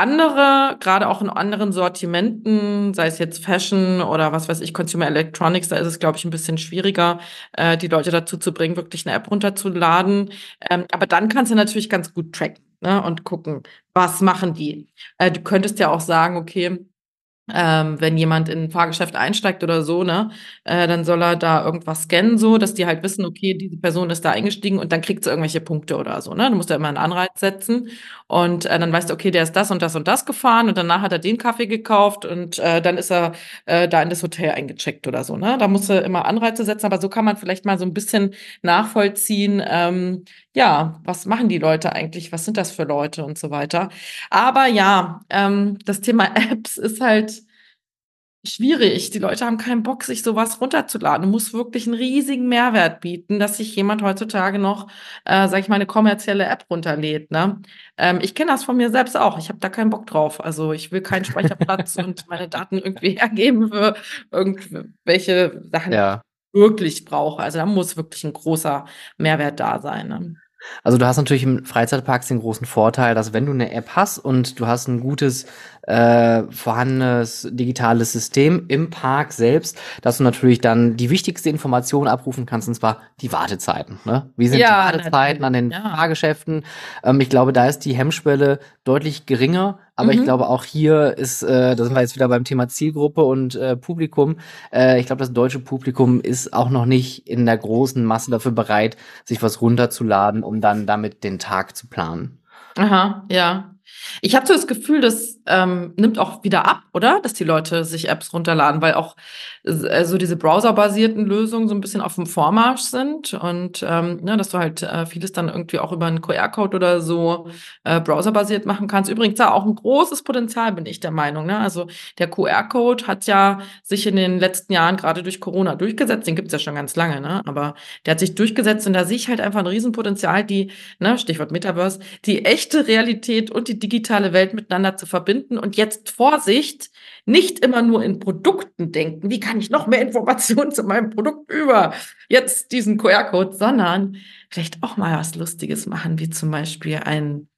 B: Andere, gerade auch in anderen Sortimenten, sei es jetzt Fashion oder was weiß ich, Consumer Electronics, da ist es, glaube ich, ein bisschen schwieriger, äh, die Leute dazu zu bringen, wirklich eine App runterzuladen. Ähm, aber dann kannst du natürlich ganz gut tracken ne, und gucken, was machen die. Äh, du könntest ja auch sagen, okay, ähm, wenn jemand in ein Fahrgeschäft einsteigt oder so, ne, äh, dann soll er da irgendwas scannen, so, dass die halt wissen, okay, diese Person ist da eingestiegen und dann kriegt sie irgendwelche Punkte oder so, ne? Du musst ja immer einen Anreiz setzen und äh, dann weißt du, okay, der ist das und das und das gefahren und danach hat er den Kaffee gekauft und äh, dann ist er äh, da in das Hotel eingecheckt oder so, ne? Da musst du immer Anreize setzen, aber so kann man vielleicht mal so ein bisschen nachvollziehen, ähm, ja, was machen die Leute eigentlich? Was sind das für Leute und so weiter? Aber ja, ähm, das Thema Apps ist halt schwierig. Die Leute haben keinen Bock, sich sowas runterzuladen. Du musst wirklich einen riesigen Mehrwert bieten, dass sich jemand heutzutage noch, äh, sag ich mal, eine kommerzielle App runterlädt. Ne? Ähm, ich kenne das von mir selbst auch. Ich habe da keinen Bock drauf. Also ich will keinen Speicherplatz und meine Daten irgendwie hergeben für irgendwelche Sachen, ja. die ich wirklich brauche. Also da muss wirklich ein großer Mehrwert da sein. Ne?
A: Also du hast natürlich im Freizeitpark den großen Vorteil, dass wenn du eine App hast und du hast ein gutes äh, vorhandenes digitales System im Park selbst, dass du natürlich dann die wichtigste Information abrufen kannst, und zwar die Wartezeiten. Ne? Wie sind ja, die Wartezeiten an den ja. Fahrgeschäften? Ähm, ich glaube, da ist die Hemmschwelle deutlich geringer, aber mhm. ich glaube auch hier ist, äh, da sind wir jetzt wieder beim Thema Zielgruppe und äh, Publikum. Äh, ich glaube, das deutsche Publikum ist auch noch nicht in der großen Masse dafür bereit, sich was runterzuladen, um dann damit den Tag zu planen.
B: Aha, ja. Ich habe so das Gefühl, das ähm, nimmt auch wieder ab, oder? Dass die Leute sich Apps runterladen, weil auch äh, so diese browserbasierten Lösungen so ein bisschen auf dem Vormarsch sind und ähm, ne, dass du halt äh, vieles dann irgendwie auch über einen QR-Code oder so äh, browserbasiert machen kannst. Übrigens da auch ein großes Potenzial, bin ich der Meinung. Ne? Also der QR-Code hat ja sich in den letzten Jahren gerade durch Corona durchgesetzt. Den gibt's ja schon ganz lange, ne? aber der hat sich durchgesetzt und da sehe ich halt einfach ein Riesenpotenzial, die, ne, Stichwort Metaverse, die echte Realität und die digitale Welt miteinander zu verbinden. Und jetzt Vorsicht, nicht immer nur in Produkten denken, wie kann ich noch mehr Informationen zu meinem Produkt über jetzt diesen QR-Code, sondern vielleicht auch mal was Lustiges machen, wie zum Beispiel ein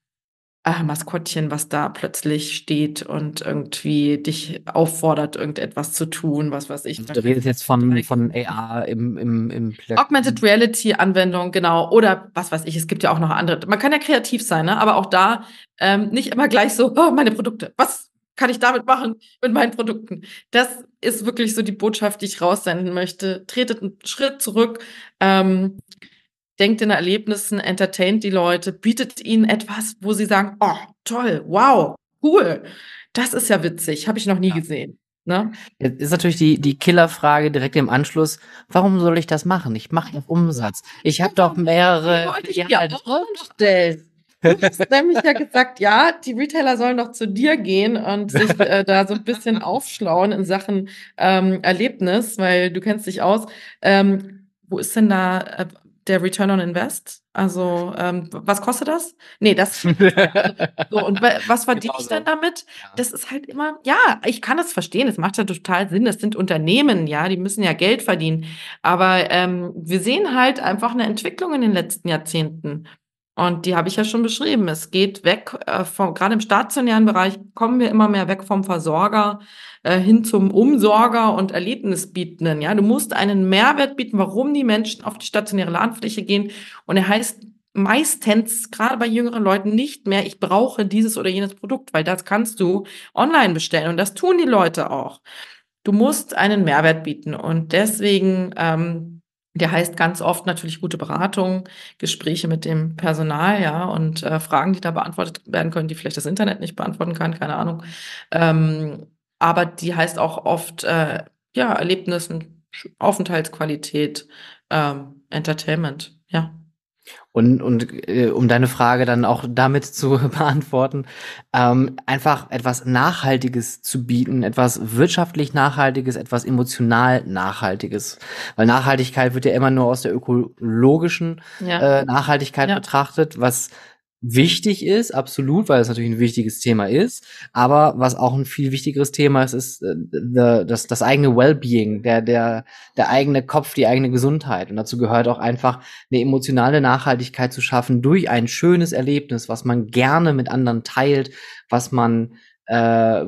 B: äh, Maskottchen, was da plötzlich steht und irgendwie dich auffordert, irgendetwas zu tun, was weiß ich.
A: Du redest jetzt von, von AR im, im, im
B: Augmented Reality Anwendung, genau. Oder was weiß ich, es gibt ja auch noch andere. Man kann ja kreativ sein, ne? aber auch da ähm, nicht immer gleich so, oh, meine Produkte, was kann ich damit machen mit meinen Produkten? Das ist wirklich so die Botschaft, die ich raussenden möchte. Tretet einen Schritt zurück, ähm, denkt in Erlebnissen, entertaint die Leute, bietet ihnen etwas, wo sie sagen, oh, toll, wow, cool. Das ist ja witzig, habe ich noch nie ja. gesehen. Ne?
A: Jetzt ist natürlich die, die Killerfrage direkt im Anschluss, warum soll ich das machen? Ich mache ja Umsatz. Ich habe doch mehrere
B: Filialen. Ja, Du hast nämlich ja gesagt, ja, die Retailer sollen doch zu dir gehen und sich äh, da so ein bisschen aufschlauen in Sachen ähm, Erlebnis, weil du kennst dich aus. Ähm, wo ist denn da äh, der Return on Invest? Also, ähm, was kostet das? Nee, das. so, und was verdiene ich denn damit? Das ist halt immer, ja, ich kann das verstehen. Es macht ja total Sinn. Das sind Unternehmen, ja, die müssen ja Geld verdienen. Aber ähm, wir sehen halt einfach eine Entwicklung in den letzten Jahrzehnten. Und die habe ich ja schon beschrieben. Es geht weg, äh, vom, gerade im stationären Bereich kommen wir immer mehr weg vom Versorger äh, hin zum Umsorger und Erlebnisbietenden. Ja, du musst einen Mehrwert bieten, warum die Menschen auf die stationäre Ladenfläche gehen. Und er heißt meistens, gerade bei jüngeren Leuten, nicht mehr, ich brauche dieses oder jenes Produkt, weil das kannst du online bestellen. Und das tun die Leute auch. Du musst einen Mehrwert bieten. Und deswegen ähm, der heißt ganz oft natürlich gute Beratung, Gespräche mit dem Personal, ja, und äh, Fragen, die da beantwortet werden können, die vielleicht das Internet nicht beantworten kann, keine Ahnung. Ähm, aber die heißt auch oft, äh, ja, Erlebnissen, Aufenthaltsqualität, ähm, Entertainment, ja.
A: Und, und äh, um deine Frage dann auch damit zu beantworten, ähm, einfach etwas Nachhaltiges zu bieten, etwas wirtschaftlich Nachhaltiges, etwas emotional Nachhaltiges. Weil Nachhaltigkeit wird ja immer nur aus der ökologischen ja. äh, Nachhaltigkeit ja. betrachtet, was wichtig ist, absolut, weil es natürlich ein wichtiges Thema ist. Aber was auch ein viel wichtigeres Thema ist, ist äh, das, das eigene Wellbeing, der, der, der eigene Kopf, die eigene Gesundheit. Und dazu gehört auch einfach eine emotionale Nachhaltigkeit zu schaffen durch ein schönes Erlebnis, was man gerne mit anderen teilt, was man äh,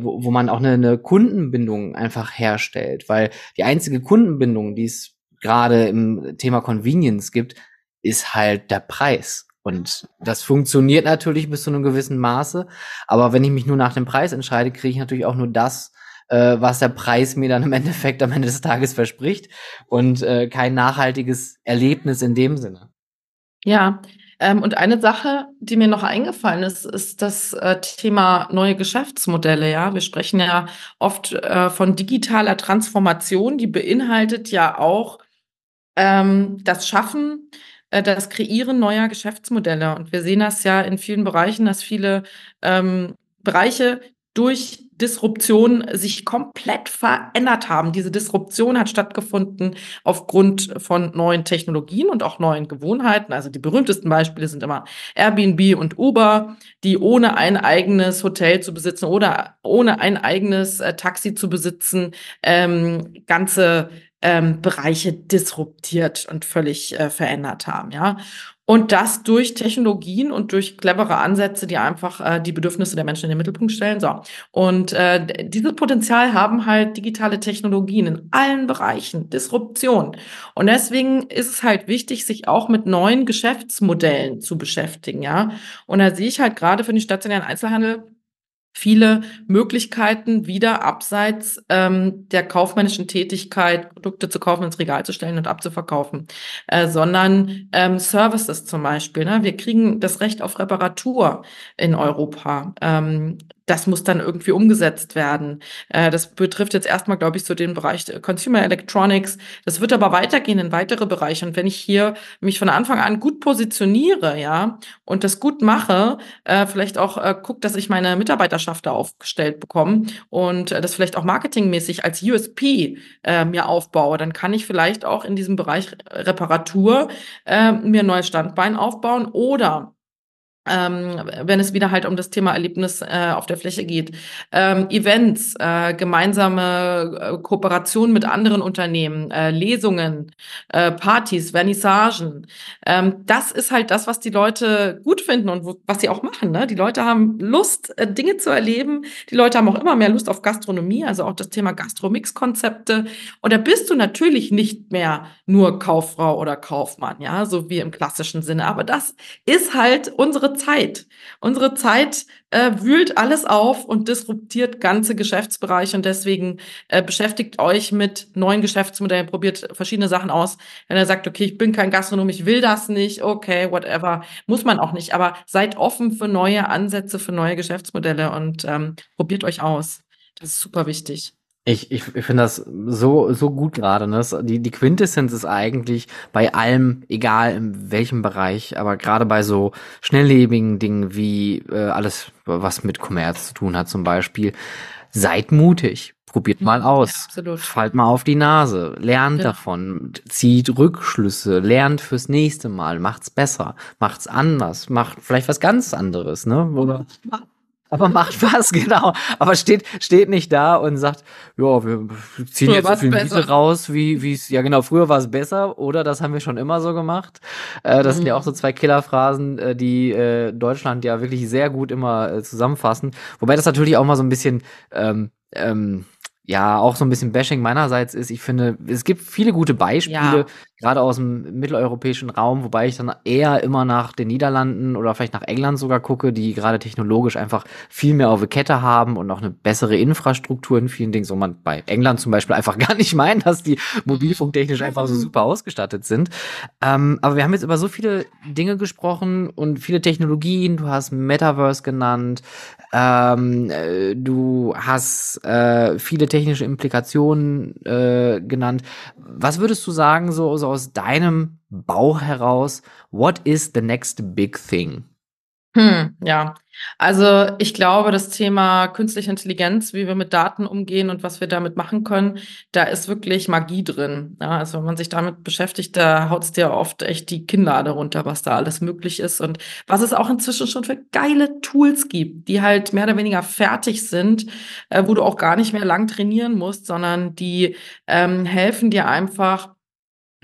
A: wo, wo man auch eine, eine Kundenbindung einfach herstellt. Weil die einzige Kundenbindung, die es gerade im Thema Convenience gibt, ist halt der Preis. Und das funktioniert natürlich bis zu einem gewissen Maße. Aber wenn ich mich nur nach dem Preis entscheide, kriege ich natürlich auch nur das, äh, was der Preis mir dann im Endeffekt am Ende des Tages verspricht und äh, kein nachhaltiges Erlebnis in dem Sinne.
B: Ja, ähm, und eine Sache, die mir noch eingefallen ist, ist das äh, Thema neue Geschäftsmodelle. Ja, wir sprechen ja oft äh, von digitaler Transformation, die beinhaltet ja auch ähm, das Schaffen das Kreieren neuer Geschäftsmodelle. Und wir sehen das ja in vielen Bereichen, dass viele ähm, Bereiche durch Disruption sich komplett verändert haben. Diese Disruption hat stattgefunden aufgrund von neuen Technologien und auch neuen Gewohnheiten. Also die berühmtesten Beispiele sind immer Airbnb und Uber, die ohne ein eigenes Hotel zu besitzen oder ohne ein eigenes äh, Taxi zu besitzen, ähm, ganze ähm, Bereiche disruptiert und völlig äh, verändert haben, ja. Und das durch Technologien und durch clevere Ansätze, die einfach äh, die Bedürfnisse der Menschen in den Mittelpunkt stellen. So. Und äh, dieses Potenzial haben halt digitale Technologien in allen Bereichen, Disruption. Und deswegen ist es halt wichtig, sich auch mit neuen Geschäftsmodellen zu beschäftigen, ja. Und da sehe ich halt gerade für den stationären Einzelhandel viele Möglichkeiten wieder abseits ähm, der kaufmännischen Tätigkeit, Produkte zu kaufen, ins Regal zu stellen und abzuverkaufen, äh, sondern ähm, Services zum Beispiel. Ne? Wir kriegen das Recht auf Reparatur in Europa. Ähm, das muss dann irgendwie umgesetzt werden. Äh, das betrifft jetzt erstmal, glaube ich, so den Bereich Consumer Electronics. Das wird aber weitergehen in weitere Bereiche. Und wenn ich hier mich von Anfang an gut positioniere, ja, und das gut mache, äh, vielleicht auch äh, gucke, dass ich meine Mitarbeiterschaft da aufgestellt bekomme und äh, das vielleicht auch marketingmäßig als USP äh, mir aufbaue, dann kann ich vielleicht auch in diesem Bereich Reparatur äh, mir ein neues Standbein aufbauen oder ähm, wenn es wieder halt um das Thema Erlebnis äh, auf der Fläche geht. Ähm, Events, äh, gemeinsame äh, Kooperation mit anderen Unternehmen, äh, Lesungen, äh, Partys, Vernissagen. Ähm, das ist halt das, was die Leute gut finden und wo, was sie auch machen. Ne? Die Leute haben Lust, äh, Dinge zu erleben. Die Leute haben auch immer mehr Lust auf Gastronomie, also auch das Thema Gastromix-Konzepte. Und da bist du natürlich nicht mehr nur Kauffrau oder Kaufmann, ja, so wie im klassischen Sinne. Aber das ist halt unsere Zeit. Unsere Zeit äh, wühlt alles auf und disruptiert ganze Geschäftsbereiche und deswegen äh, beschäftigt euch mit neuen Geschäftsmodellen, probiert verschiedene Sachen aus. Wenn er sagt, okay, ich bin kein Gastronom, ich will das nicht, okay, whatever, muss man auch nicht. Aber seid offen für neue Ansätze, für neue Geschäftsmodelle und ähm, probiert euch aus. Das ist super wichtig.
A: Ich, ich, ich finde das so, so gut gerade. Ne? Die, die Quintessenz ist eigentlich bei allem, egal in welchem Bereich, aber gerade bei so schnelllebigen Dingen wie äh, alles, was mit Kommerz zu tun hat zum Beispiel, seid mutig. Probiert mal mhm. aus. Ja, Fallt mal auf die Nase. Lernt ja. davon. Zieht Rückschlüsse. Lernt fürs nächste Mal. Macht's besser. Macht's anders. Macht vielleicht was ganz anderes, ne? Oder? Aber macht was, genau. Aber steht, steht nicht da und sagt, ja, wir ziehen früher jetzt so viel Miete raus, wie wie es, ja genau, früher war es besser oder das haben wir schon immer so gemacht. Äh, das mhm. sind ja auch so zwei Killerphrasen, äh, die äh, Deutschland ja wirklich sehr gut immer äh, zusammenfassen. Wobei das natürlich auch mal so ein bisschen ähm, ähm, ja auch so ein bisschen Bashing meinerseits ist. Ich finde, es gibt viele gute Beispiele, ja. Gerade aus dem mitteleuropäischen Raum, wobei ich dann eher immer nach den Niederlanden oder vielleicht nach England sogar gucke, die gerade technologisch einfach viel mehr auf der Kette haben und auch eine bessere Infrastruktur in vielen Dingen, so man bei England zum Beispiel einfach gar nicht meint, dass die mobilfunktechnisch einfach so super ausgestattet sind. Ähm, aber wir haben jetzt über so viele Dinge gesprochen und viele Technologien. Du hast Metaverse genannt, ähm, äh, du hast äh, viele technische Implikationen äh, genannt. Was würdest du sagen, so, so aus deinem Bauch heraus, what is the next big thing?
B: Hm, ja. Also ich glaube, das Thema künstliche Intelligenz, wie wir mit Daten umgehen und was wir damit machen können, da ist wirklich Magie drin. Ja, also wenn man sich damit beschäftigt, da haut es dir oft echt die Kinnlade runter, was da alles möglich ist und was es auch inzwischen schon für geile Tools gibt, die halt mehr oder weniger fertig sind, äh, wo du auch gar nicht mehr lang trainieren musst, sondern die ähm, helfen dir einfach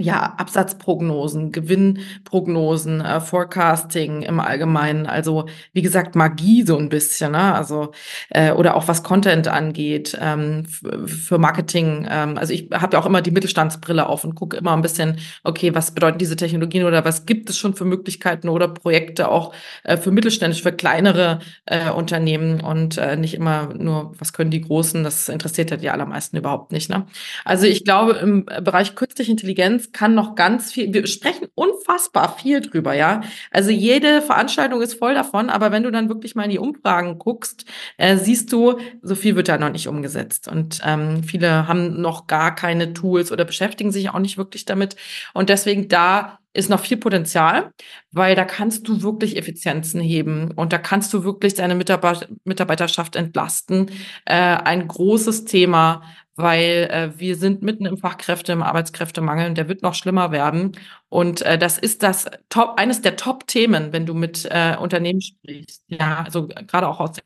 B: ja, Absatzprognosen, Gewinnprognosen, äh, Forecasting im Allgemeinen. Also wie gesagt, Magie so ein bisschen, ne? Also äh, oder auch was Content angeht ähm, für Marketing. Ähm, also ich habe ja auch immer die Mittelstandsbrille auf und gucke immer ein bisschen, okay, was bedeuten diese Technologien oder was gibt es schon für Möglichkeiten oder Projekte auch äh, für mittelständisch, für kleinere äh, Unternehmen und äh, nicht immer nur, was können die Großen? Das interessiert ja die allermeisten überhaupt nicht. Ne? Also ich glaube im Bereich künstliche Intelligenz kann noch ganz viel, wir sprechen unfassbar viel drüber, ja. Also jede Veranstaltung ist voll davon, aber wenn du dann wirklich mal in die Umfragen guckst, äh, siehst du, so viel wird da noch nicht umgesetzt. Und ähm, viele haben noch gar keine Tools oder beschäftigen sich auch nicht wirklich damit. Und deswegen da ist noch viel Potenzial, weil da kannst du wirklich Effizienzen heben und da kannst du wirklich deine Mitarbeiterschaft entlasten. Äh, ein großes Thema, weil äh, wir sind mitten im Fachkräfte, im Arbeitskräftemangel und der wird noch schlimmer werden. Und äh, das ist das Top, eines der Top-Themen, wenn du mit äh, Unternehmen sprichst. Ja, also gerade auch aus dem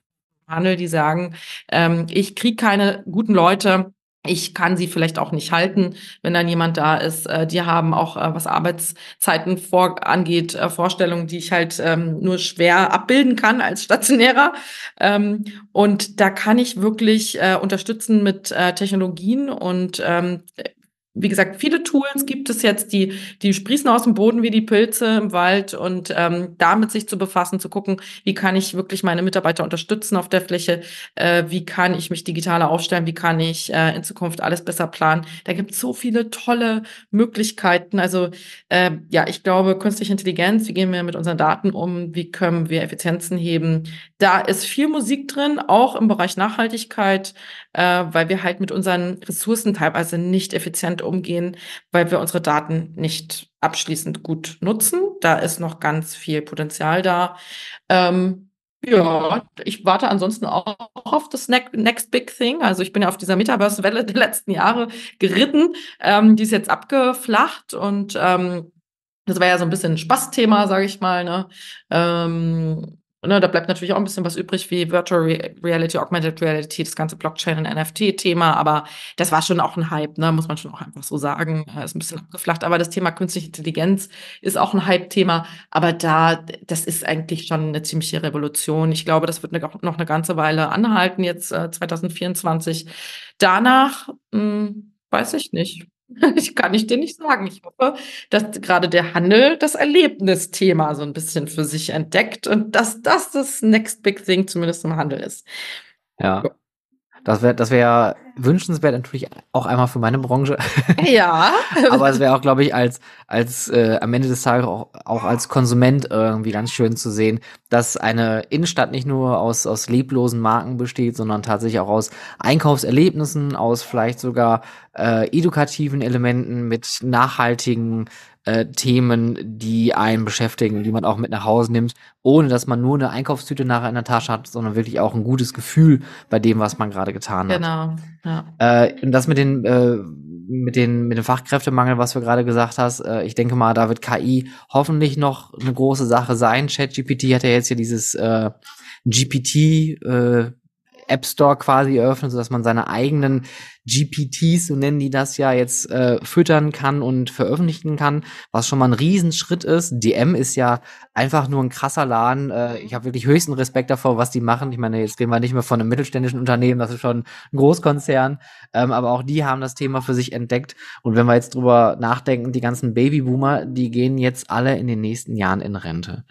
B: Handel, die sagen, ähm, ich kriege keine guten Leute, ich kann sie vielleicht auch nicht halten, wenn dann jemand da ist. Äh, die haben auch, äh, was Arbeitszeiten vor, angeht, äh, Vorstellungen, die ich halt ähm, nur schwer abbilden kann als Stationärer. Ähm, und da kann ich wirklich äh, unterstützen mit äh, Technologien und ähm, wie gesagt, viele Tools gibt es jetzt, die, die sprießen aus dem Boden wie die Pilze im Wald und ähm, damit sich zu befassen, zu gucken, wie kann ich wirklich meine Mitarbeiter unterstützen auf der Fläche, äh, wie kann ich mich digitaler aufstellen, wie kann ich äh, in Zukunft alles besser planen. Da gibt es so viele tolle Möglichkeiten. Also äh, ja, ich glaube, künstliche Intelligenz, wie gehen wir mit unseren Daten um, wie können wir Effizienzen heben. Da ist viel Musik drin, auch im Bereich Nachhaltigkeit, äh, weil wir halt mit unseren Ressourcen teilweise nicht effizient umgehen, weil wir unsere Daten nicht abschließend gut nutzen. Da ist noch ganz viel Potenzial da. Ähm, ja, ich warte ansonsten auch auf das Next Big Thing. Also ich bin ja auf dieser Metaverse-Welle der letzten Jahre geritten. Ähm, die ist jetzt abgeflacht und ähm, das war ja so ein bisschen ein Spaßthema, sage ich mal. Ne? Ähm, Ne, da bleibt natürlich auch ein bisschen was übrig wie Virtual Reality, Augmented Reality, das ganze Blockchain- und NFT-Thema, aber das war schon auch ein Hype, ne, muss man schon auch einfach so sagen. Äh, ist ein bisschen abgeflacht, aber das Thema künstliche Intelligenz ist auch ein Hype-Thema, aber da, das ist eigentlich schon eine ziemliche Revolution. Ich glaube, das wird eine, noch eine ganze Weile anhalten, jetzt äh, 2024. Danach, mh, hm, weiß ich nicht. Ich kann ich dir nicht sagen. Ich hoffe, dass gerade der Handel das Erlebnisthema so ein bisschen für sich entdeckt und dass das das Next Big Thing zumindest im Handel ist.
A: Ja. Das wäre das wäre wünschenswert natürlich auch einmal für meine Branche.
B: Ja.
A: Aber es wäre auch, glaube ich, als, als äh, am Ende des Tages auch, auch als Konsument irgendwie ganz schön zu sehen, dass eine Innenstadt nicht nur aus, aus leblosen Marken besteht, sondern tatsächlich auch aus Einkaufserlebnissen, aus vielleicht sogar äh, edukativen Elementen mit nachhaltigen äh, Themen, die einen beschäftigen, die man auch mit nach Hause nimmt, ohne dass man nur eine Einkaufstüte nachher in der Tasche hat, sondern wirklich auch ein gutes Gefühl bei dem, was man gerade getan
B: hat. Genau.
A: Ja. Äh, und das mit den äh, mit den mit dem Fachkräftemangel, was du gerade gesagt hast, äh, ich denke mal, da wird KI hoffentlich noch eine große Sache sein. ChatGPT hat ja jetzt hier dieses äh, GPT äh, App Store quasi eröffnet, sodass man seine eigenen GPTs, so nennen die das ja, jetzt äh, füttern kann und veröffentlichen kann, was schon mal ein Riesenschritt ist. DM ist ja einfach nur ein krasser Laden. Äh, ich habe wirklich höchsten Respekt davor, was die machen. Ich meine, jetzt reden wir nicht mehr von einem mittelständischen Unternehmen, das ist schon ein Großkonzern, ähm, aber auch die haben das Thema für sich entdeckt. Und wenn wir jetzt drüber nachdenken, die ganzen Babyboomer, die gehen jetzt alle in den nächsten Jahren in Rente.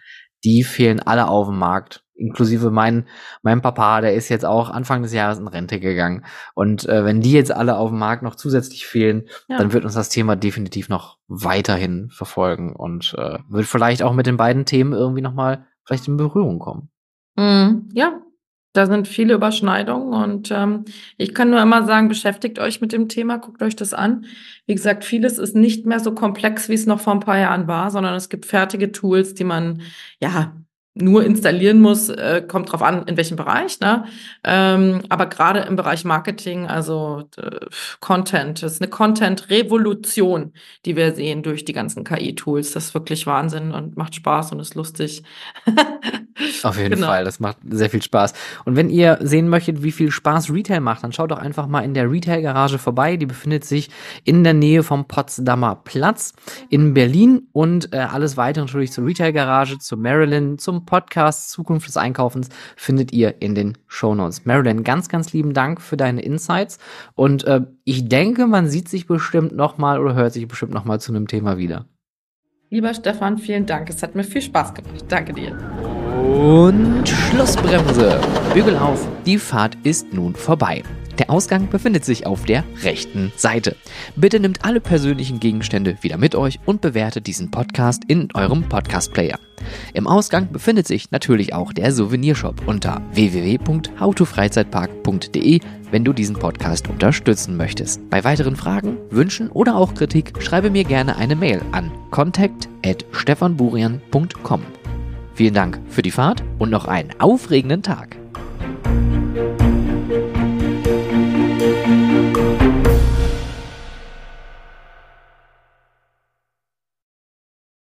A: Die fehlen alle auf dem Markt inklusive mein, mein Papa, der ist jetzt auch Anfang des Jahres in Rente gegangen. Und äh, wenn die jetzt alle auf dem Markt noch zusätzlich fehlen, ja. dann wird uns das Thema definitiv noch weiterhin verfolgen und äh, wird vielleicht auch mit den beiden Themen irgendwie nochmal vielleicht in Berührung kommen.
B: Mm, ja, da sind viele Überschneidungen und ähm, ich kann nur immer sagen, beschäftigt euch mit dem Thema, guckt euch das an. Wie gesagt, vieles ist nicht mehr so komplex, wie es noch vor ein paar Jahren war, sondern es gibt fertige Tools, die man ja nur installieren muss, äh, kommt drauf an, in welchem Bereich. Ne? Ähm, aber gerade im Bereich Marketing, also äh, Content, das ist eine Content-Revolution, die wir sehen durch die ganzen KI-Tools. Das ist wirklich Wahnsinn und macht Spaß und ist lustig.
A: Auf jeden genau. Fall, das macht sehr viel Spaß. Und wenn ihr sehen möchtet, wie viel Spaß Retail macht, dann schaut doch einfach mal in der Retail-Garage vorbei. Die befindet sich in der Nähe vom Potsdamer Platz in Berlin und äh, alles weitere natürlich zur Retail-Garage, zu Maryland, zum Podcast Zukunft des Einkaufens findet ihr in den Shownotes. Marilyn, ganz, ganz lieben Dank für deine Insights und äh, ich denke, man sieht sich bestimmt nochmal oder hört sich bestimmt nochmal zu einem Thema wieder.
B: Lieber Stefan, vielen Dank. Es hat mir viel Spaß gemacht. Danke dir.
A: Und Schlussbremse. Bügel auf. Die Fahrt ist nun vorbei. Der Ausgang befindet sich auf der rechten Seite. Bitte nehmt alle persönlichen Gegenstände wieder mit euch und bewertet diesen Podcast in eurem Podcast-Player. Im Ausgang befindet sich natürlich auch der Souvenirshop unter www.howtofreizeitpark.de, wenn du diesen Podcast unterstützen möchtest. Bei weiteren Fragen, Wünschen oder auch Kritik schreibe mir gerne eine Mail an contact@stefanburian.com. Vielen Dank für die Fahrt und noch einen aufregenden Tag.